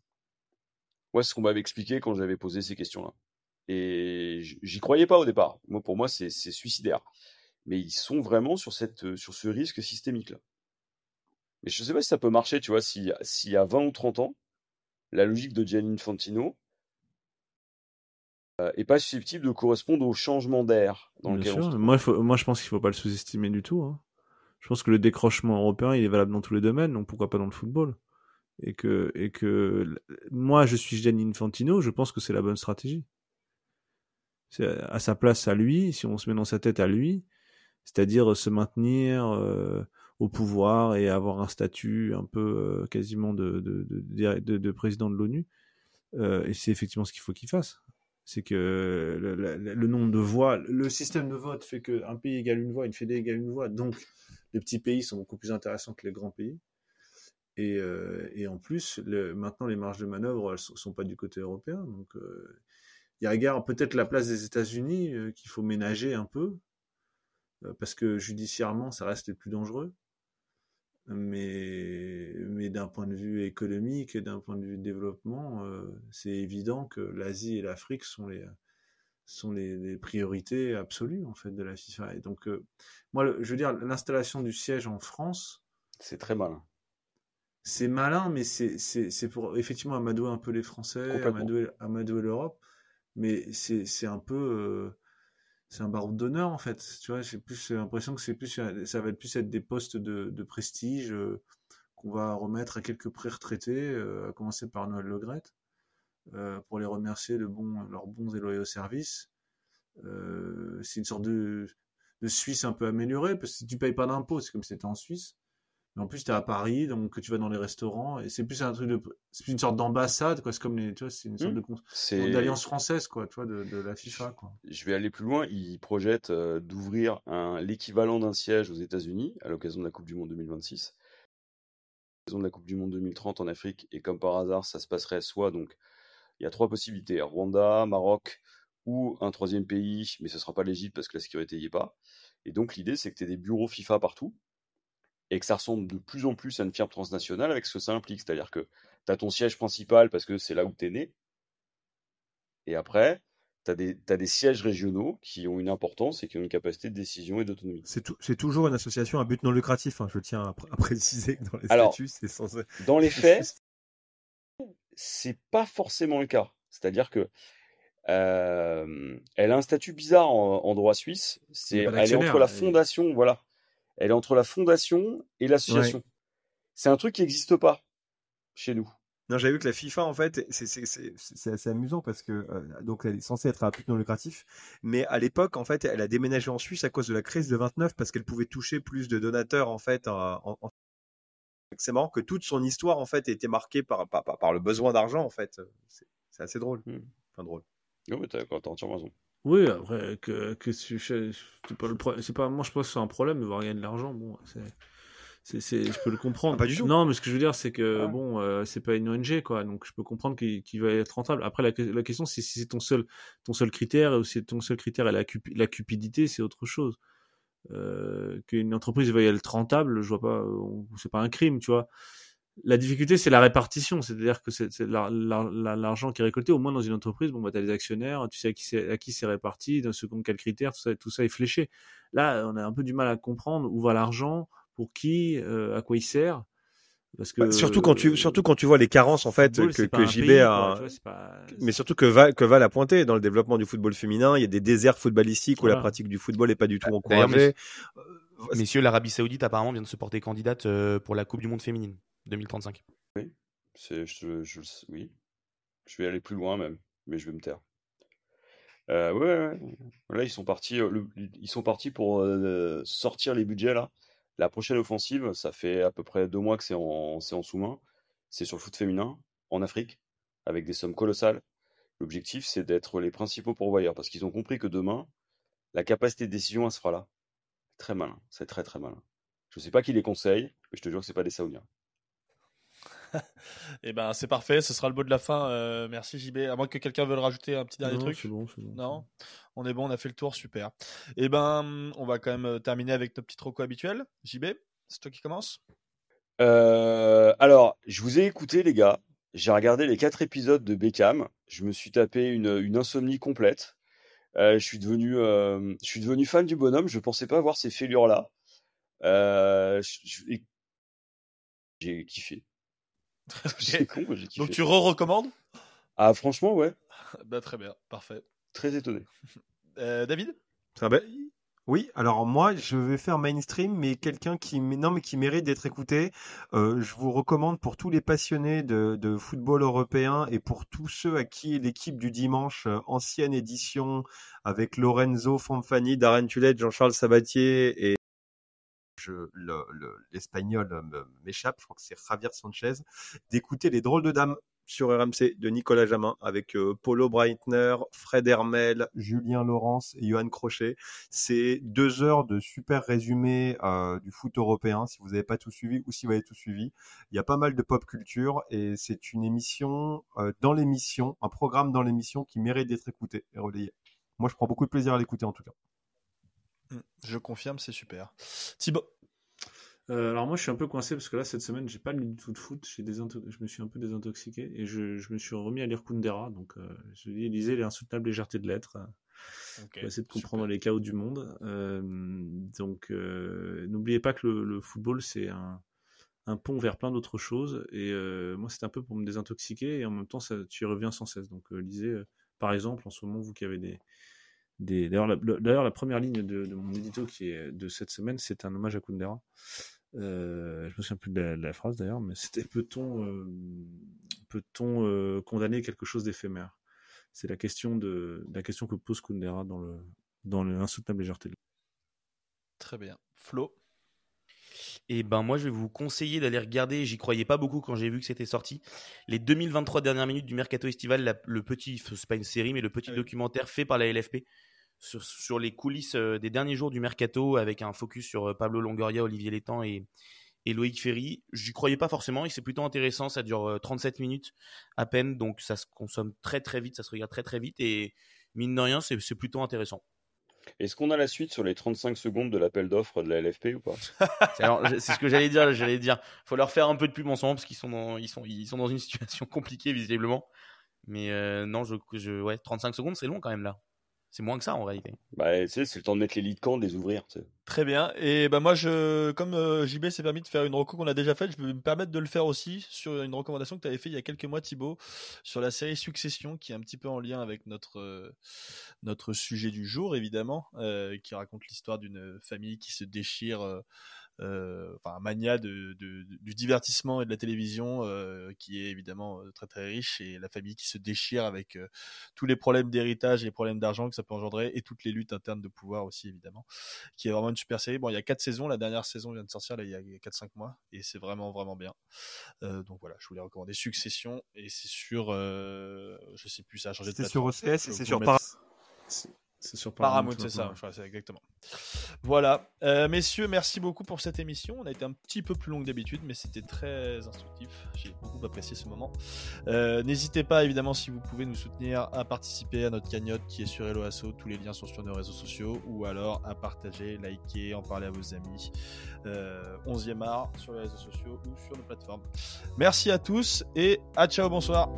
Ouais, c'est ce qu'on m'avait expliqué quand j'avais posé ces questions-là. Et j'y croyais pas au départ. Moi, pour moi, c'est suicidaire. Mais ils sont vraiment sur, cette, sur ce risque systémique-là. Mais je ne sais pas si ça peut marcher, tu vois, s'il si y a 20 ou 30 ans, la logique de Gianni Infantino euh, est pas susceptible de correspondre au changement d'air dans lequel on moi, moi, je pense qu'il faut pas le sous-estimer du tout. Hein. Je pense que le décrochement européen, il est valable dans tous les domaines, donc pourquoi pas dans le football et que, et que moi, je suis Gianni Infantino, je pense que c'est la bonne stratégie. C'est à sa place à lui, si on se met dans sa tête à lui, c'est-à-dire se maintenir, euh, au pouvoir et avoir un statut un peu euh, quasiment de, de, de, de, président de l'ONU. Euh, et c'est effectivement ce qu'il faut qu'il fasse. C'est que le, nombre de voix, le système de vote fait qu'un pays égale une voix, une fédé égale une voix. Donc, les petits pays sont beaucoup plus intéressants que les grands pays. Et, euh, et en plus, maintenant, les marges de manœuvre elles sont, pas du côté européen. Donc, il y a peut-être la place des États-Unis qu'il faut ménager un peu, parce que judiciairement, ça reste le plus dangereux mais, mais d'un point de vue économique et d'un point de vue de développement, euh, c'est évident que l'Asie et l'Afrique sont les sont les, les, priorités absolues en fait de la FIFA. Et donc, euh, moi, je veux dire, l'installation du siège en France, c'est très malin. C'est malin, mais c'est c'est pour effectivement amadouer un peu les Français, amadouer, amadouer l'Europe, mais c'est un peu euh, c'est un baroud d'honneur en fait. Tu vois, j'ai plus l'impression que c'est plus ça va plus être des postes de, prestige euh, qu'on va remettre à quelques pré-retraités, euh, à commencer par Noël Le euh, pour les remercier de bons, leurs bons et loyaux services. Euh, c'est une sorte de, de Suisse un peu améliorée parce que si tu payes pas d'impôts, c'est comme si c'était en Suisse. Mais en plus, tu es à Paris, donc tu vas dans les restaurants, et c'est plus un truc de, c'est une sorte d'ambassade, quoi. C'est comme les, tu vois, c'est une sorte mmh. de d'alliance française, quoi, tu vois, de, de, la FIFA, quoi. Je vais aller plus loin. Ils projettent euh, d'ouvrir l'équivalent d'un siège aux États-Unis à l'occasion de la Coupe du Monde 2026. de la Coupe du Monde 2030 en Afrique, et comme par hasard, ça se passerait soit donc il y a trois possibilités Rwanda, Maroc ou un troisième pays, mais ce ne sera pas l'Égypte parce que la sécurité n'y est pas. Et donc l'idée, c'est que tu aies des bureaux FIFA partout et que ça ressemble de plus en plus à une firme transnationale avec ce que ça implique. C'est-à-dire que tu as ton siège principal parce que c'est là où tu es né. Et après, tu as, des sièges régionaux qui ont une importance et qui ont une capacité de décision et d'autonomie. C'est toujours une association à but non lucratif, hein. je tiens à, préciser que dans les statuts, c'est censé... Dans les faits, c'est pas forcément le cas. C'est-à-dire que euh, elle a un statut bizarre en, droit suisse. C'est, elle est entre la fondation, voilà. Elle est entre la fondation et l'association. C'est un truc qui n'existe pas chez nous. Non, j'avais vu que la FIFA, en fait, c'est assez amusant parce que euh, donc elle est censée être à but non lucratif, mais à l'époque, en fait, elle a déménagé en Suisse à cause de la crise de 29 parce qu'elle pouvait toucher plus de donateurs, en fait. En, C'est marrant que toute son histoire, en fait, ait été marquée par, par, par le besoin d'argent, en fait. C'est assez drôle. Hmm. Enfin, drôle. Non, mais t'as entièrement raison. Oui, après, que, que c'est pas le c'est pas, moi je pense que c'est un problème de voir gagner de l'argent. Bon, c'est, c'est, je peux le comprendre. Ah, pas du tout. Non, mais ce que je veux dire, c'est que bon, euh, c'est pas une ONG, quoi. Donc, je peux comprendre qu'il, va être rentable. Après, la, la question, c'est si c'est ton seul, ton seul critère, ou si ton seul critère est la, la cupidité, c'est autre chose. Euh, qu'une entreprise veuille être rentable, je vois pas, c'est pas un crime, tu vois. La difficulté, c'est la répartition, c'est-à-dire que c'est l'argent qui est récolté. Au moins dans une entreprise, bon, bah, tu as les actionnaires, tu sais à qui c'est réparti, dans ce compte quel critère, tout ça, tout ça est fléché. Là, on a un peu du mal à comprendre où va l'argent, pour qui, euh, à quoi il sert. Parce que, bah, surtout quand tu surtout quand tu vois les carences en fait que, que JB a mais surtout que Val que Val a pointé dans le développement du football féminin il y a des déserts footballistiques où la pratique du football n'est pas du tout encouragée messieurs l'Arabie Saoudite apparemment vient de se porter candidate euh, pour la Coupe du Monde féminine 2035. Oui, je, je, oui. Je vais aller plus loin même, mais je vais me taire. Euh, ouais, ouais, là ils sont partis, euh, ils sont partis pour euh, sortir les budgets là. La prochaine offensive, ça fait à peu près deux mois que c'est en, c'est en sous-main. C'est sur le foot féminin en Afrique avec des sommes colossales. L'objectif c'est d'être les principaux pourvoyeurs parce qu'ils ont compris que demain la capacité de décision elle se fera là. Très malin, c'est très très malin. Je sais pas qui les conseille, mais je te jure que c'est pas des Saoudiens. Et eh ben c'est parfait, ce sera le mot de la fin. Euh, merci JB. À moins que quelqu'un veuille rajouter un petit dernier truc. Bon, non, on est bon, on a fait le tour, super. Et eh ben on va quand même euh, terminer avec nos petits trocos habituels. JB, c'est toi qui commence? Euh, alors, je vous ai écouté les gars. J'ai regardé les quatre épisodes de Beckham. Je me suis tapé une, insomnie complète. Je suis devenu, je suis devenu fan du bonhomme. Je pensais pas avoir ces fêlures là. j'ai kiffé. Donc tu re-recommandes? Ah franchement ouais. bah très bien, parfait. Très étonné. Euh, David? Oui, alors moi je vais faire mainstream, mais quelqu'un qui qui mérite d'être écouté. Euh, je vous recommande pour tous les passionnés de, football européen et pour tous ceux à qui l'équipe du dimanche euh, ancienne édition avec Lorenzo Fanfani, Darren Tulette, Jean-Charles Sabatier et l'espagnol m'échappe, je crois que c'est Javier Sanchez, d'écouter Les Drôles de Dames sur RMC de Nicolas Jamin avec euh, Paulo Breitner, Fred Hermel, Julien Laurence et Johan Crochet. C'est deux heures de super résumé euh, du foot européen si vous n'avez pas tout suivi ou si vous avez tout suivi. Il y a pas mal de pop culture et c'est une émission euh, dans l'émission, un programme dans l'émission qui mérite d'être écouté et relayé. Moi, je prends beaucoup de plaisir à l'écouter en tout cas. Mmh, je confirme, c'est super. Thibaut euh, alors moi je suis un peu coincé parce que là cette semaine j'ai pas lu du tout de foot, je me suis un peu désintoxiqué et je, me suis remis à lire Kundera, donc euh, je lisais les insoutenables légèretés de l'être pour essayer de comprendre les chaos du monde. Euh, donc n'oubliez pas que le, football c'est un, pont vers plein d'autres choses et moi c'est un peu pour me désintoxiquer et en même temps ça, tu y reviens sans cesse. Donc lisez par exemple en ce moment vous qui avez des D'ailleurs, la, d'ailleurs, la première ligne de, mon édito qui est de cette semaine, c'est un hommage à Kundera. Euh, je me souviens plus de la, phrase d'ailleurs, mais c'était peut-on euh, peut-on euh, condamner quelque chose d'éphémère? C'est la question de la question que pose Kundera dans le dans l'insoutenable légèreté. Très bien, Flo? Et eh ben moi je vais vous conseiller d'aller regarder, j'y croyais pas beaucoup quand j'ai vu que c'était sorti, les 2023 dernières minutes du mercato estival, le petit, c'est pas une série mais le petit documentaire fait par la LFP sur, les coulisses euh, des derniers jours du mercato avec un focus sur euh, Pablo Longoria, Olivier Létang et, Et Loïc Ferry, j'y croyais pas forcément, et c'est plutôt intéressant, ça dure 37 minutes à peine, donc ça se consomme très très vite, ça se regarde très très vite, et mine de rien, c'est plutôt intéressant. Est-ce qu'on a la suite sur les 35 secondes de l'appel d'offres de la LFP ou pas? C'est ce que j'allais dire. J'allais dire, faut leur faire un peu de pub ensemble parce qu'ils sont dans, ils sont, ils sont dans une situation compliquée visiblement. Mais euh, non, je, je, ouais, 35 secondes, c'est long quand même là. C'est moins que ça en réalité. Bah, tu sais, c'est le temps de mettre les lits de camp, de les ouvrir. Très bien. Et bah moi, je, comme euh, JB s'est permis de faire une reco qu'on a déjà faite, je vais me permettre de le faire aussi sur une recommandation que tu avais fait il y a quelques mois, Thibaut, sur la série Succession, qui est un petit peu en lien avec notre euh, notre sujet du jour, évidemment, euh, qui raconte l'histoire d'une famille qui se déchire euh, enfin un mania de, du divertissement et de la télévision euh, qui est évidemment euh, très très riche et la famille qui se déchire avec tous les problèmes d'héritage et les problèmes d'argent que ça peut engendrer et toutes les luttes internes de pouvoir aussi évidemment qui est vraiment une super série. Bon il y a quatre saisons. La dernière saison vient de sortir là, il y a 4-5 mois et c'est vraiment vraiment bien. Donc voilà je voulais recommander Succession et c'est sur je sais plus ça a changé de c'est sur OCS et c'est sur c'est sur Paramount, c'est ça, c'est exactement. Voilà, euh, messieurs, merci beaucoup pour cette émission. On a été un petit peu plus long que d'habitude, mais c'était très instructif. J'ai beaucoup apprécié ce moment. Euh, n'hésitez pas, évidemment, si vous pouvez nous soutenir, à participer à notre cagnotte qui est sur Helloasso. Tous les liens sont sur nos réseaux sociaux, ou alors à partager, liker, en parler à vos amis. 11e euh, art sur les réseaux sociaux ou sur nos plateformes. Merci à tous et à ciao, bonsoir.